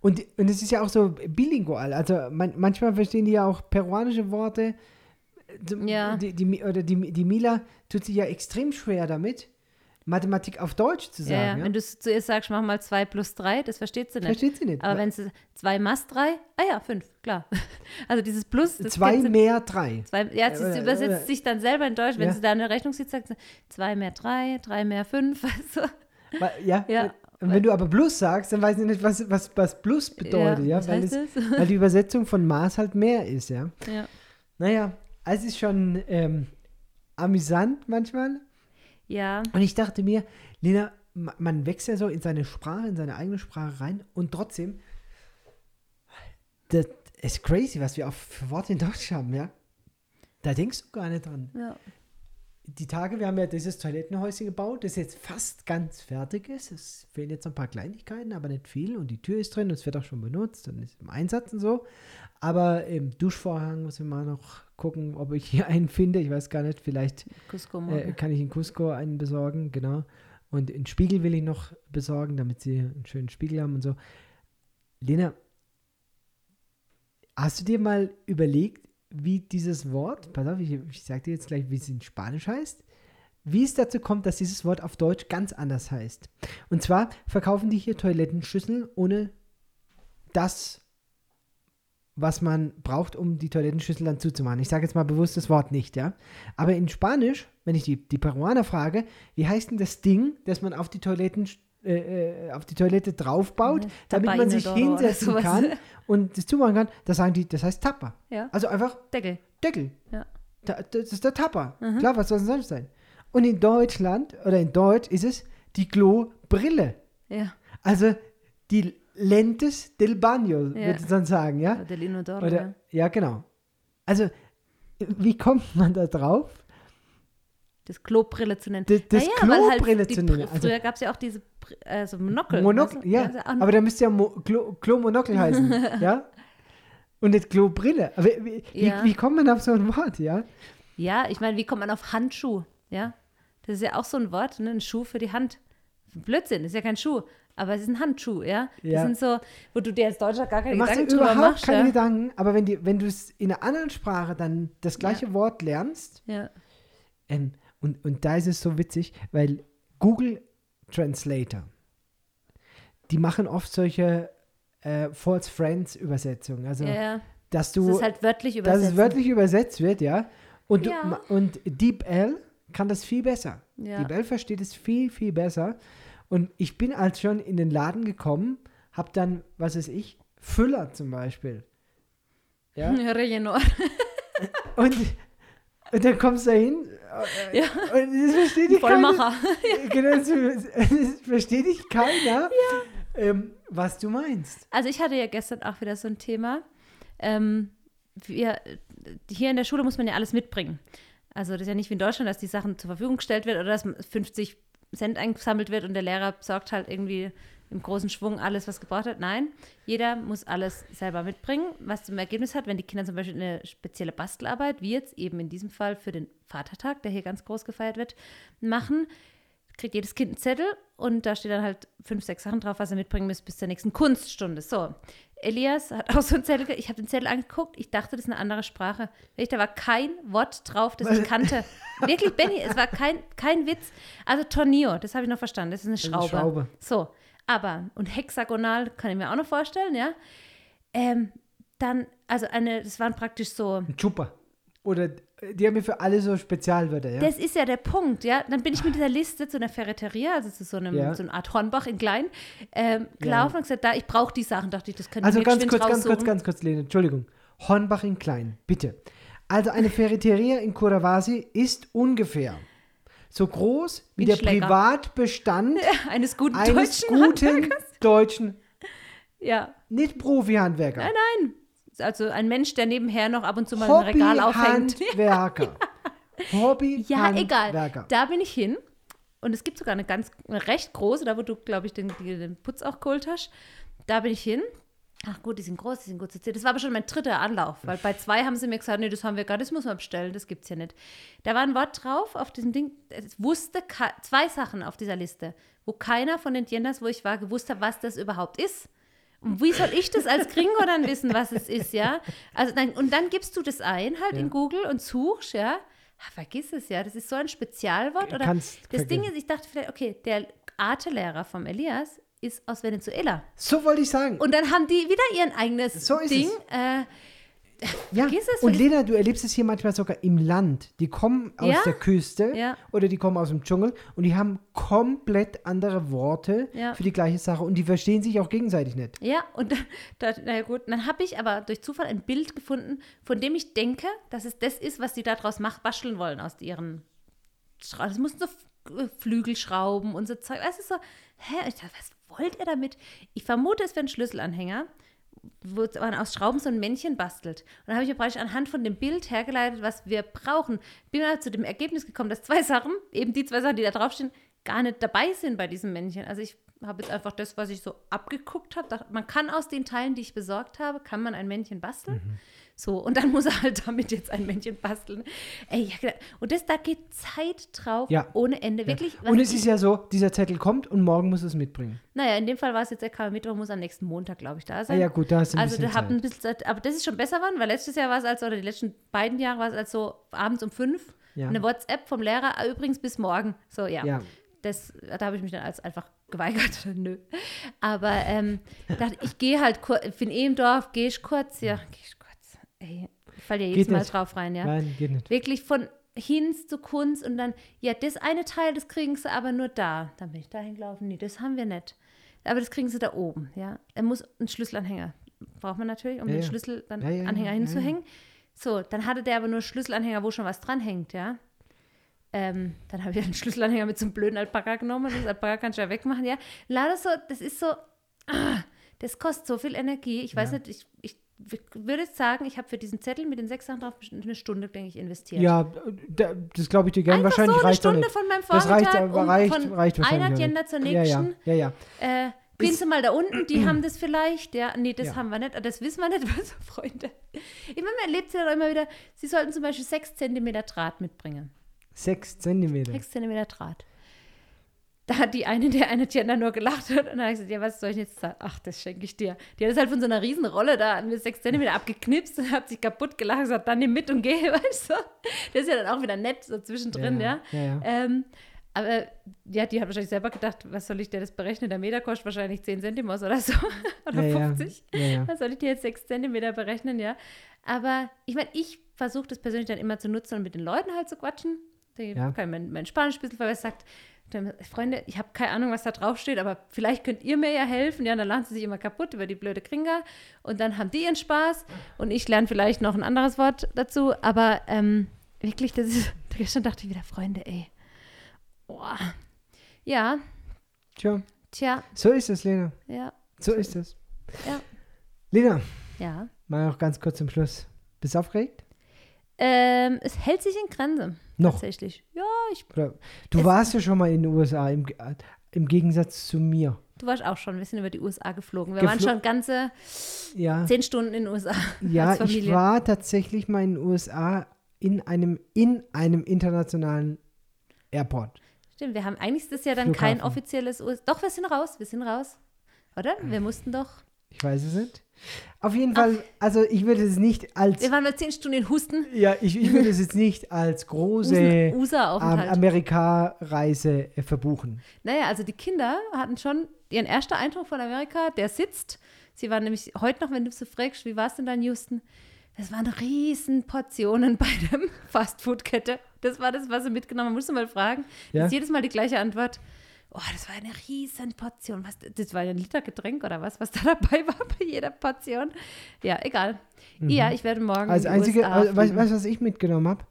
Und, und es ist ja auch so bilingual. Also man, manchmal verstehen die ja auch peruanische Worte. Ja. Die, die, oder die, die Mila tut sich ja extrem schwer damit, Mathematik auf Deutsch zu Ja, sagen. ja. Ja, Wenn du zu ihr sagst, mach mal 2 plus 3, das versteht sie nicht. Versteht sie nicht. Aber wenn sie 2 maß 3, ah ja, 5, klar. Also dieses Plus, das Zwei kennt sie- mehr drei. Zwei, ja, sie Oder- übersetzt oder- sich dann selber in Deutsch. Wenn Ja. sie da eine Rechnung sieht, sagt sie 2 mehr 3, 3 mehr 5. Also, Weil- Ja, Ja. Und wenn du aber Plus sagst, dann weiß ich nicht, was, was, was Plus bedeutet, ja, was weil, es, weil die Übersetzung von Maß halt mehr ist, ja. ja. Naja, es ist schon ähm, amüsant manchmal. Ja, Und ich dachte mir, Lena, ma- man wächst ja so in seine Sprache, in seine eigene Sprache rein und trotzdem, das ist crazy, was wir auch für Worte in Deutsch haben, ja. Da denkst du gar nicht dran. ja. Die Tage, wir haben ja dieses Toilettenhäuschen gebaut, das jetzt fast ganz fertig ist. Es fehlen jetzt noch ein paar Kleinigkeiten, aber nicht viel. Und die Tür ist drin und es wird auch schon benutzt und ist im Einsatz und so. Aber im Duschvorhang muss ich mal noch gucken, ob ich hier einen finde. Ich weiß gar nicht, vielleicht äh, kann ich in Cusco einen besorgen, genau. Und einen Spiegel will ich noch besorgen, damit sie einen schönen Spiegel haben und so. Lena, hast du dir mal überlegt, wie dieses Wort, pass auf, ich, ich sag dir jetzt gleich, wie es in Spanisch heißt, wie es dazu kommt, dass dieses Wort auf Deutsch ganz anders heißt. Und zwar verkaufen die hier Toilettenschüsseln ohne das, was man braucht, um die Toilettenschüssel dann zuzumachen. Ich sage jetzt mal bewusst das Wort nicht, ja. Aber in Spanisch, wenn ich die, die Peruaner frage, wie heißt denn das Ding, das man auf die Toiletten äh, äh, auf die Toilette draufbaut, Ja, damit Tapa man sich Inodoro hinsetzen kann und das zumachen kann, da sagen die, das heißt Tapper. Ja, Also einfach Deckel. Deckel. Ja. Da, das ist der Tapper. Mhm. Klar, was soll es sonst sein? Und in Deutschland oder in Deutsch ist es die Klobrille. Ja. Also die Lentes del Baño, Ja. würde ich dann sagen, ja? Oder Linodoro. Oder, ja. ja, genau. Also, wie kommt man da drauf? Das Klobrille zu nennen. Das- das naja, halt Klobrille die zu nennen, also- früher gab es ja auch diese also Monokel. Monokel, du? ja. auch- Aber da müsste ja Mo Klo, Klo-Monokel heißen, ja? Und nicht Klobrille. Aber wie, wie, Ja. wie kommt man auf so ein Wort, ja? ja, ich meine, wie kommt man auf Handschuh? Ja, das ist ja auch so ein Wort, ne? ein Schuh für die Hand. Blödsinn, das ist ja kein Schuh, aber es ist ein Handschuh, ja. Das Ja. sind so, wo du dir als Deutscher gar keine machst dir Gedanken drüber überhaupt machst. keine Ja. Gedanken, aber wenn, die, wenn du es in einer anderen Sprache dann das gleiche Wort lernst, ja. ähm, und, und da ist es so witzig, weil Google Translator, die machen oft solche äh, False Friends Übersetzung. Also, ja. dass Das du, ist halt wörtlich dass übersetzt. es wörtlich übersetzt wird, ja. Und, Ja. Und DeepL kann das viel besser. Ja. DeepL versteht es viel, viel besser. Und ich bin als schon in den Laden gekommen, habe dann, was weiß ich, Füller zum Beispiel. Ja. Regenor. Und, und dann kommst du da hin äh, Ja. und das versteht dich keiner. Vollmacher. Genau, das, das versteht dich keiner, ähm, was du meinst. Also ich hatte ja gestern auch wieder so ein Thema. Ähm, wir, hier in der Schule muss man ja alles mitbringen. Also das ist ja nicht wie in Deutschland, dass die Sachen zur Verfügung gestellt wird oder dass 50 Cent eingesammelt wird und der Lehrer besorgt halt irgendwie im großen Schwung alles, was gebraucht wird. Nein, jeder muss alles selber mitbringen, was zum Ergebnis hat, wenn die Kinder zum Beispiel eine spezielle Bastelarbeit, wie jetzt eben in diesem Fall für den Vatertag, der hier ganz groß gefeiert wird, machen, kriegt jedes Kind einen Zettel und da steht dann halt fünf, sechs Sachen drauf, was er mitbringen muss bis zur nächsten Kunststunde. So, Elias hat auch so einen Zettel, ich habe den Zettel angeguckt, ich dachte, das ist eine andere Sprache. Da war kein Wort drauf, das ich kannte. Wirklich, Benny, es war kein, kein Witz. Also Tornillo, das habe ich noch verstanden, das ist eine ist eine Schraube. Schraube. So, aber, und hexagonal kann ich mir auch noch vorstellen, ja. Ähm, dann, also eine, das waren praktisch so, Ein Chupper. Oder die haben mir für alle so Spezialwörter, ja? Das ist ja der Punkt, ja. Dann bin ich mit dieser Liste zu einer Ferreteria, also zu so, einem, Ja. so einer Art Hornbach in Klein, ähm, gelaufen und gesagt, da, ich brauche die Sachen. Dachte ich, das können Also wir ganz geschwind kurz, ganz kurz, ganz kurz, Lene, Entschuldigung. Hornbach in Klein, bitte. Also eine Ferreteria in Curavasi ist ungefähr so groß wie der. Privatbestand Eines guten eines deutschen guten Handwerkers. deutschen, Ja, nicht Profi-Handwerker. nein, nein. Also ein Mensch, der nebenher noch ab und zu mal ein Regal aufhängt. Hobby-Handwerker. Ja, egal. Hobby-Handwerker. Da bin ich hin. Und es gibt sogar eine ganz, eine recht große, da wo du, glaube ich, den, den Putz auch geholt hast. Da bin ich hin. Ach gut, die sind groß, die sind gut sortiert. Das war aber schon mein dritter Anlauf, weil bei zwei haben sie mir gesagt, nee, das haben wir gar, das muss man bestellen, das gibt's ja nicht. Da war ein Wort drauf auf diesem Ding, es wusste zwei Sachen auf dieser Liste, wo keiner von den Genders, wo ich war, gewusst hat, was das überhaupt ist. Und wie soll ich das als Gringo dann wissen, was es ist, ja? Also dann, und dann gibst du das ein halt Ja. in Google und suchst, ja? Ah, vergiss es, ja. Das ist so ein Spezialwort. Oder Kannst das Ding vergessen. ist, ich dachte vielleicht, okay, der Arte-Lehrer vom Elias ist aus Venezuela. So wollte ich sagen. Und dann haben die wieder ihren eigenes So Ding. es. Äh, ja. es, Und Lena, du erlebst es hier manchmal sogar im Land. Die kommen aus Ja? der Küste Ja. oder die kommen aus dem Dschungel und die haben komplett andere Worte Ja. für die gleiche Sache und die verstehen sich auch gegenseitig nicht. ja, und da, da, na gut, dann habe ich aber durch Zufall ein Bild gefunden, von dem ich denke, dass es das ist, was die daraus mach, basteln wollen aus ihren Schrauben. Das mussten so Flügelschrauben und so Zeug. Es ist so, hä? Ich dachte, was wollt ihr damit? Ich vermute, es wäre ein Schlüsselanhänger, wo man aus Schrauben so ein Männchen bastelt. Und dann habe ich ja praktisch anhand von dem Bild hergeleitet, was wir brauchen. Bin dann zu dem Ergebnis gekommen, dass zwei Sachen, eben die zwei Sachen, die da draufstehen, gar nicht dabei sind bei diesem Männchen. Also ich habe jetzt einfach das, was ich so abgeguckt habe. Man kann aus den Teilen, die ich besorgt habe, kann man ein Männchen basteln. Mhm. So, und dann muss er halt damit jetzt ein Männchen basteln. Ey, gedacht, und das, da geht Zeit drauf Ja. ohne Ende. Wirklich. Und was es ist ja so, dieser Zettel kommt und morgen muss es mitbringen. naja, in dem Fall war es jetzt, er kam Mittwoch, muss am nächsten Montag, glaube ich, da sein. ja gut, da hast du ein Also bisschen hab ein Zeit. bisschen Zeit, aber das ist schon besser geworden, weil letztes Jahr war es als, oder die letzten beiden Jahre war es als so abends um fünf, Ja. eine WhatsApp vom Lehrer, ah, übrigens bis morgen. So, ja. Ja. Das, da habe ich mich dann als einfach geweigert. Nö. Aber ähm, dachte, ich gehe halt bin eh im Dorf, gehe ich kurz, ja, gehe ich kurz. Ey, ich falle ja jedes Geht Mal nicht. drauf rein, ja. Nein, geht nicht. Wirklich von Hinz zu Kunst und dann, ja, das eine Teil, das kriegen sie aber nur da. Dann bin ich da hingelaufen, nee, das haben wir nicht. Aber das kriegen sie da oben, ja. Er muss einen Schlüsselanhänger, braucht man natürlich, um Ja, den ja. Schlüssel dann Ja, Anhänger hinzuhängen. So, dann hatte der aber nur Schlüsselanhänger, wo schon was dranhängt, ja. Ähm, dann habe ich einen Schlüsselanhänger mit so einem blöden Alpaka genommen das Alpaka kannst du ja wegmachen, ja. Leider so, das ist so, ah, das kostet so viel Energie. Ich weiß nicht, ich, ich würde sagen, ich habe für diesen Zettel mit den sechs Sachen drauf eine Stunde, denke ich, investiert. Ja, da, das glaube ich dir gern. Einfach Wahrscheinlich so eine Stunde von meinem Das reicht, Vormittag, um reicht, von reicht wahrscheinlich einer Agenda zur Ja, ja, nächsten. ja, ja. Äh, gehen Sie mal da unten, die haben das vielleicht. Ja, nee, das Ja. haben wir nicht. Das wissen wir nicht, also Freunde. Ich meine, man erlebt ja doch immer wieder, Sie sollten zum Beispiel sechs Zentimeter Draht mitbringen. Sechs Zentimeter. Sechs Zentimeter Draht. Da hat die eine, der eine Gender nur gelacht hat. Und dann habe ich gesagt, ja, was soll ich jetzt sagen? Ach, das schenke ich dir. Die hat es halt von so einer riesen Rolle da mit sechs Zentimeter abgeknipst und hat sich kaputt gelacht und gesagt, dann nimm mit und geh, weißt du. Das ist ja dann auch wieder nett, so zwischendrin, ja. Ja, ja. Ähm, Aber ja, die hat wahrscheinlich selber gedacht, was soll ich dir das berechnen? Der Meter kostet wahrscheinlich 10 Zentimeter oder so. oder Ja, 50. Ja, ja. Was soll ich dir jetzt 6 Zentimeter berechnen, ja? Aber ich meine, ich versuche das persönlich dann immer zu nutzen und mit den Leuten halt zu quatschen. Da Ja. kann mein, mein Spanisch ein bisschen verbessert. Dann, Freunde, ich habe keine Ahnung, was da drauf steht, aber vielleicht könnt ihr mir ja helfen. Ja, dann lachen sie sich immer kaputt über die blöde Kringa. Und dann haben die ihren Spaß. Und ich lerne vielleicht noch ein anderes Wort dazu. Aber ähm, wirklich, das ist, gestern dachte ich wieder, Freunde, ey. Boah. Ja, Tja, tja, so ist es, Lena. ja, So ist es. Ja. Lena, ja. mal noch ganz kurz zum Schluss. Bist du aufgeregt? Ähm, es hält sich in Grenze. Noch. Tatsächlich. Ja, ich, Oder, du warst ja schon mal in den USA, im, im Gegensatz zu mir. du warst auch schon. Wir sind über die USA geflogen. Wir Geflo- waren schon ganze Ja, zehn Stunden in den USA. ja ich war tatsächlich mal in den USA in einem, in einem internationalen Airport. Stimmt, wir haben eigentlich das ja dann kein Flughafen. offizielles US. Doch, wir sind raus. Wir sind raus. Oder? Wir mussten doch. Ich weiß es nicht. Auf jeden Fall, also ich würde es nicht als, Wir waren mal zehn Stunden in Husten. ja, ich, ich würde es jetzt nicht als große USA-Aufenthalt. Amerika-Reise äh, verbuchen. Naja, also die Kinder hatten schon ihren ersten Eindruck von Amerika, der sitzt. Sie waren nämlich heute noch, wenn du so fragst, wie war es denn da in Houston? Das waren riesen Portionen bei der Fastfood-Kette. Das war das, was sie mitgenommen haben. Musst du mal fragen. Ja? Das ist jedes Mal die gleiche Antwort. Oh, das war eine riesen Portion. Was, das war ein Liter Getränk oder was, was da dabei war bei jeder Portion. Ja, egal. Ja, ich werde morgen Als in die Mhm. einzige, äh, weißt du, was ich mitgenommen habe?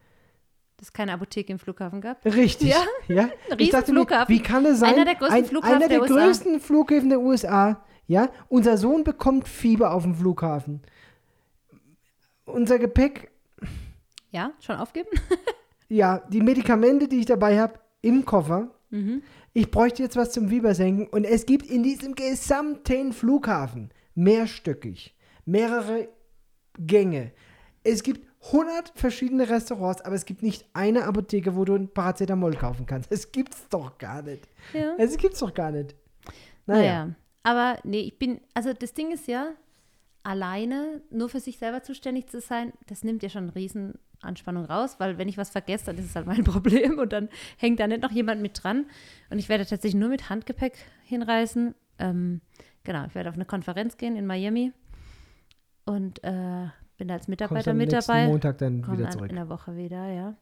dass es keine Apotheke im Flughafen gab. Richtig. Ja? ja? Ich riesen mir, Flughafen. wie kann es sein? Einer der größten ein, Flughafen einer der, der größten Flughäfen der USA. Ja, unser Sohn bekommt Fieber auf dem Flughafen. Unser Gepäck, Ja, schon aufgeben? ja, die Medikamente, die ich dabei habe, im Koffer. Mhm. Ich bräuchte jetzt was zum Fiebersenken und es gibt in diesem gesamten Flughafen mehrstöckig, mehrere Gänge. Es gibt 100 verschiedene Restaurants, aber es gibt nicht eine Apotheke, wo du ein Paracetamol kaufen kannst. Das gibt's doch gar nicht. Ja. Das gibt's doch gar nicht. Naja. Naja. Aber nee, ich bin, also das Ding ist ja, alleine nur für sich selber zuständig zu sein, das nimmt ja schon eine riesen Anspannung raus, weil wenn ich was vergesse, dann ist es halt mein Problem und dann hängt da nicht noch jemand mit dran. Und ich werde tatsächlich nur mit Handgepäck hinreisen. Ähm, genau, ich werde auf eine Konferenz gehen in Miami und äh, bin da als Mitarbeiter am mit dabei. Montag dann Komm wieder zurück. in der Woche wieder, ja.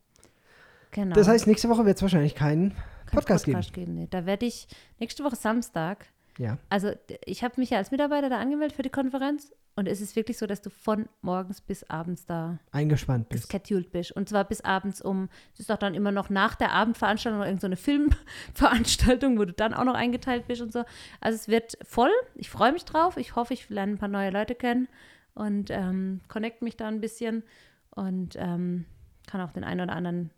Genau. Das heißt, nächste Woche wird es wahrscheinlich keinen Kein Podcast geben. geben. Nee. Da werde ich nächste Woche Samstag Ja. also ich habe mich ja als Mitarbeiter da angemeldet für die Konferenz und es ist wirklich so, dass du von morgens bis abends da Eingespannt bist. gescheduled bist. Und zwar bis abends um, es ist doch dann immer noch nach der Abendveranstaltung noch irgendeine so eine Filmveranstaltung, wo du dann auch noch eingeteilt bist und so. Also es wird voll. Ich freue mich drauf. Ich hoffe, ich lerne ein paar neue Leute kennen und ähm, connect mich da ein bisschen und ähm, kann auch den einen oder anderen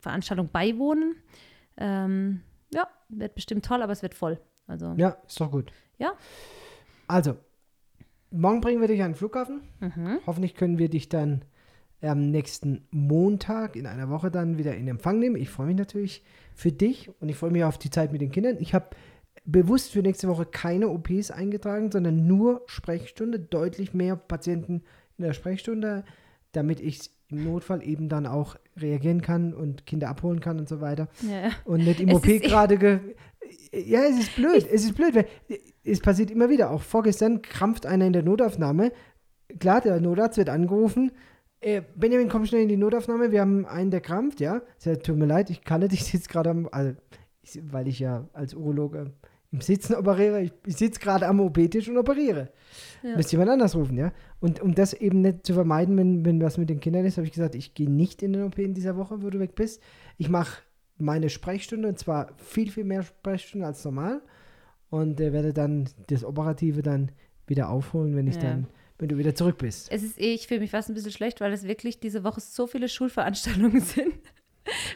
Veranstaltung beiwohnen. Ähm, ja, wird bestimmt toll, aber es wird voll. Also Ja, ist doch gut. Ja. Also, morgen bringen wir dich an den Flughafen. Mhm. Hoffentlich können wir dich dann am nächsten Montag in einer Woche dann wieder in Empfang nehmen. Ich freue mich natürlich für dich und ich freue mich auf die Zeit mit den Kindern. Ich habe bewusst für nächste Woche keine OPs eingetragen, sondern nur Sprechstunde, deutlich mehr Patienten in der Sprechstunde, damit ich im Notfall eben dann auch reagieren kann und Kinder abholen kann und so weiter. Ja. Und nicht im Es OP gerade. Ja, es ist blöd. es ist blöd. Weil es passiert immer wieder. Auch vorgestern krampft einer in der Notaufnahme. Klar, der Notarzt wird angerufen. Äh, Benjamin, komm schnell in die Notaufnahme. Wir haben einen, der krampft, ja. Sagt, tut mir leid, ich kann nicht. Ich sitze gerade am. Also, ich, weil ich ja als Urologe im Sitzen operiere. Ich, ich sitze gerade am OP-Tisch und operiere. Ja. Müsst jemand anders rufen, ja. Und um das eben nicht zu vermeiden, wenn, wenn was mit den Kindern ist, habe ich gesagt, ich gehe nicht in den OP in dieser Woche, wo du weg bist. Ich mache meine Sprechstunde und zwar viel, viel mehr Sprechstunden als normal und äh, werde dann das Operative dann wieder aufholen, wenn ich Ja. dann, wenn du wieder zurück bist. Es ist eh, ich fühle mich fast ein bisschen schlecht, weil es wirklich diese Woche so viele Schulveranstaltungen sind.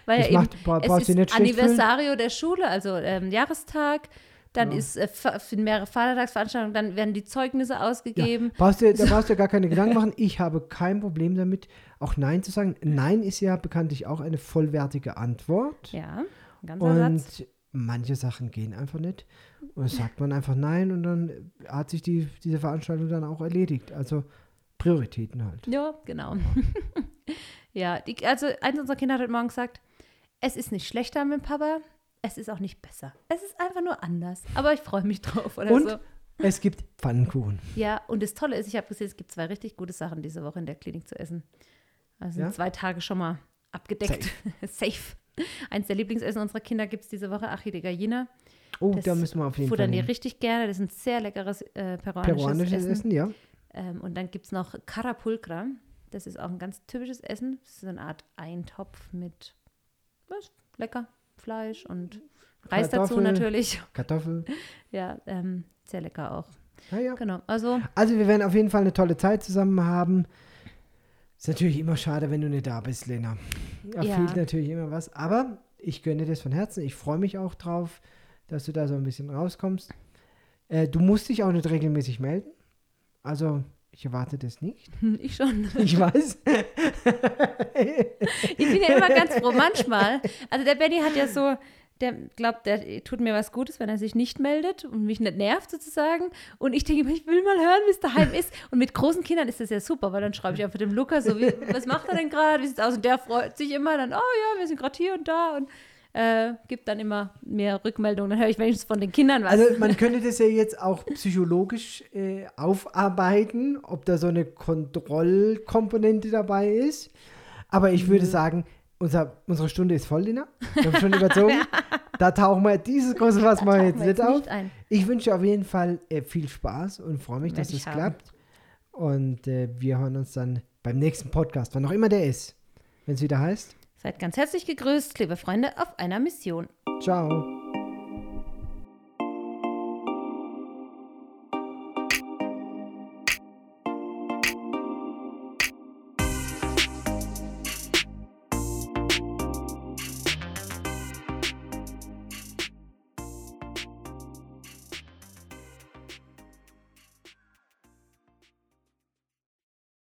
weil Das ja macht- eben, es ist schlecht fühlen. Anniversario der Schule, also ähm, Jahrestag, dann Ja. ist äh, mehrere Vatertagsveranstaltungen, dann werden die Zeugnisse ausgegeben. Brauchst du, da brauchst du gar keine Gedanken machen. Ich habe kein Problem damit, auch Nein zu sagen. Nein ist ja bekanntlich auch eine vollwertige Antwort. Ja, ein ganzer Satz. Und manche Sachen gehen einfach nicht. Und dann sagt man einfach Nein und dann hat sich die, diese Veranstaltung dann auch erledigt. Also Prioritäten halt. Ja, genau. ja, die, also eins unserer Kinder hat heute Morgen gesagt, es ist nicht schlechter mit Papa. Es ist auch nicht besser. Es ist einfach nur anders. Aber ich freue mich drauf oder Und so. es gibt Pfannkuchen. Ja, und das Tolle ist, ich habe gesehen, es gibt zwei richtig gute Sachen diese Woche in der Klinik zu essen. Also Ja? zwei Tage schon mal abgedeckt. Safe. Eins der Lieblingsessen unserer Kinder gibt es diese Woche, Achi de Gallina. Oh, Das da müssen wir auf jeden Fall Futtern die richtig gerne. Das ist ein sehr leckeres äh, peruanisches, peruanisches Essen. Essen, ja. Ähm, und dann gibt es noch Carapulcra. Das ist auch ein ganz typisches Essen. Das ist so eine Art Eintopf mit was? Lecker Fleisch und Reis dazu Kartoffel. natürlich. Kartoffel. Ja, ähm, sehr lecker auch. Ja, ja. Genau. Also, Also wir werden auf jeden Fall eine tolle Zeit zusammen haben. Ist natürlich immer schade, wenn du nicht da bist, Lena. Da Ja. fehlt natürlich immer was. Aber ich gönne dir das von Herzen. Ich freue mich auch drauf, dass du da so ein bisschen rauskommst. Äh, du musst dich auch nicht regelmäßig melden. Also ich erwarte das nicht. ich schon. Ich weiß. Ich bin ja immer ganz froh. Manchmal. Also der Benny hat ja so, der glaubt, der tut mir was Gutes, wenn er sich nicht meldet und mich nicht nervt sozusagen. Und ich denke immer, ich will mal hören, wie es daheim ist. Und mit großen Kindern ist das ja super, weil dann schreibe ich einfach dem Lukas so, wie, was macht er denn gerade, wie sieht's aus? Und der freut sich immer dann, oh ja, wir sind gerade hier und da und äh, gibt dann immer mehr Rückmeldungen. Dann höre ich wenigstens von den Kindern was. Also man könnte das ja jetzt auch psychologisch äh, aufarbeiten, ob da so eine Kontrollkomponente dabei ist. Aber ich Mhm. würde sagen, unser, unsere Stunde ist voll, Lina. Wir haben schon überzogen. Da tauchen wir dieses große was mal jetzt nicht auf. nicht. Ich wünsche auf jeden Fall äh, viel Spaß und freue mich, Werd dass es klappt. Und äh, wir hören uns dann beim nächsten Podcast, wann auch immer der ist, wenn es wieder heißt. Seid ganz herzlich gegrüßt, liebe Freunde, auf einer Mission. Ciao.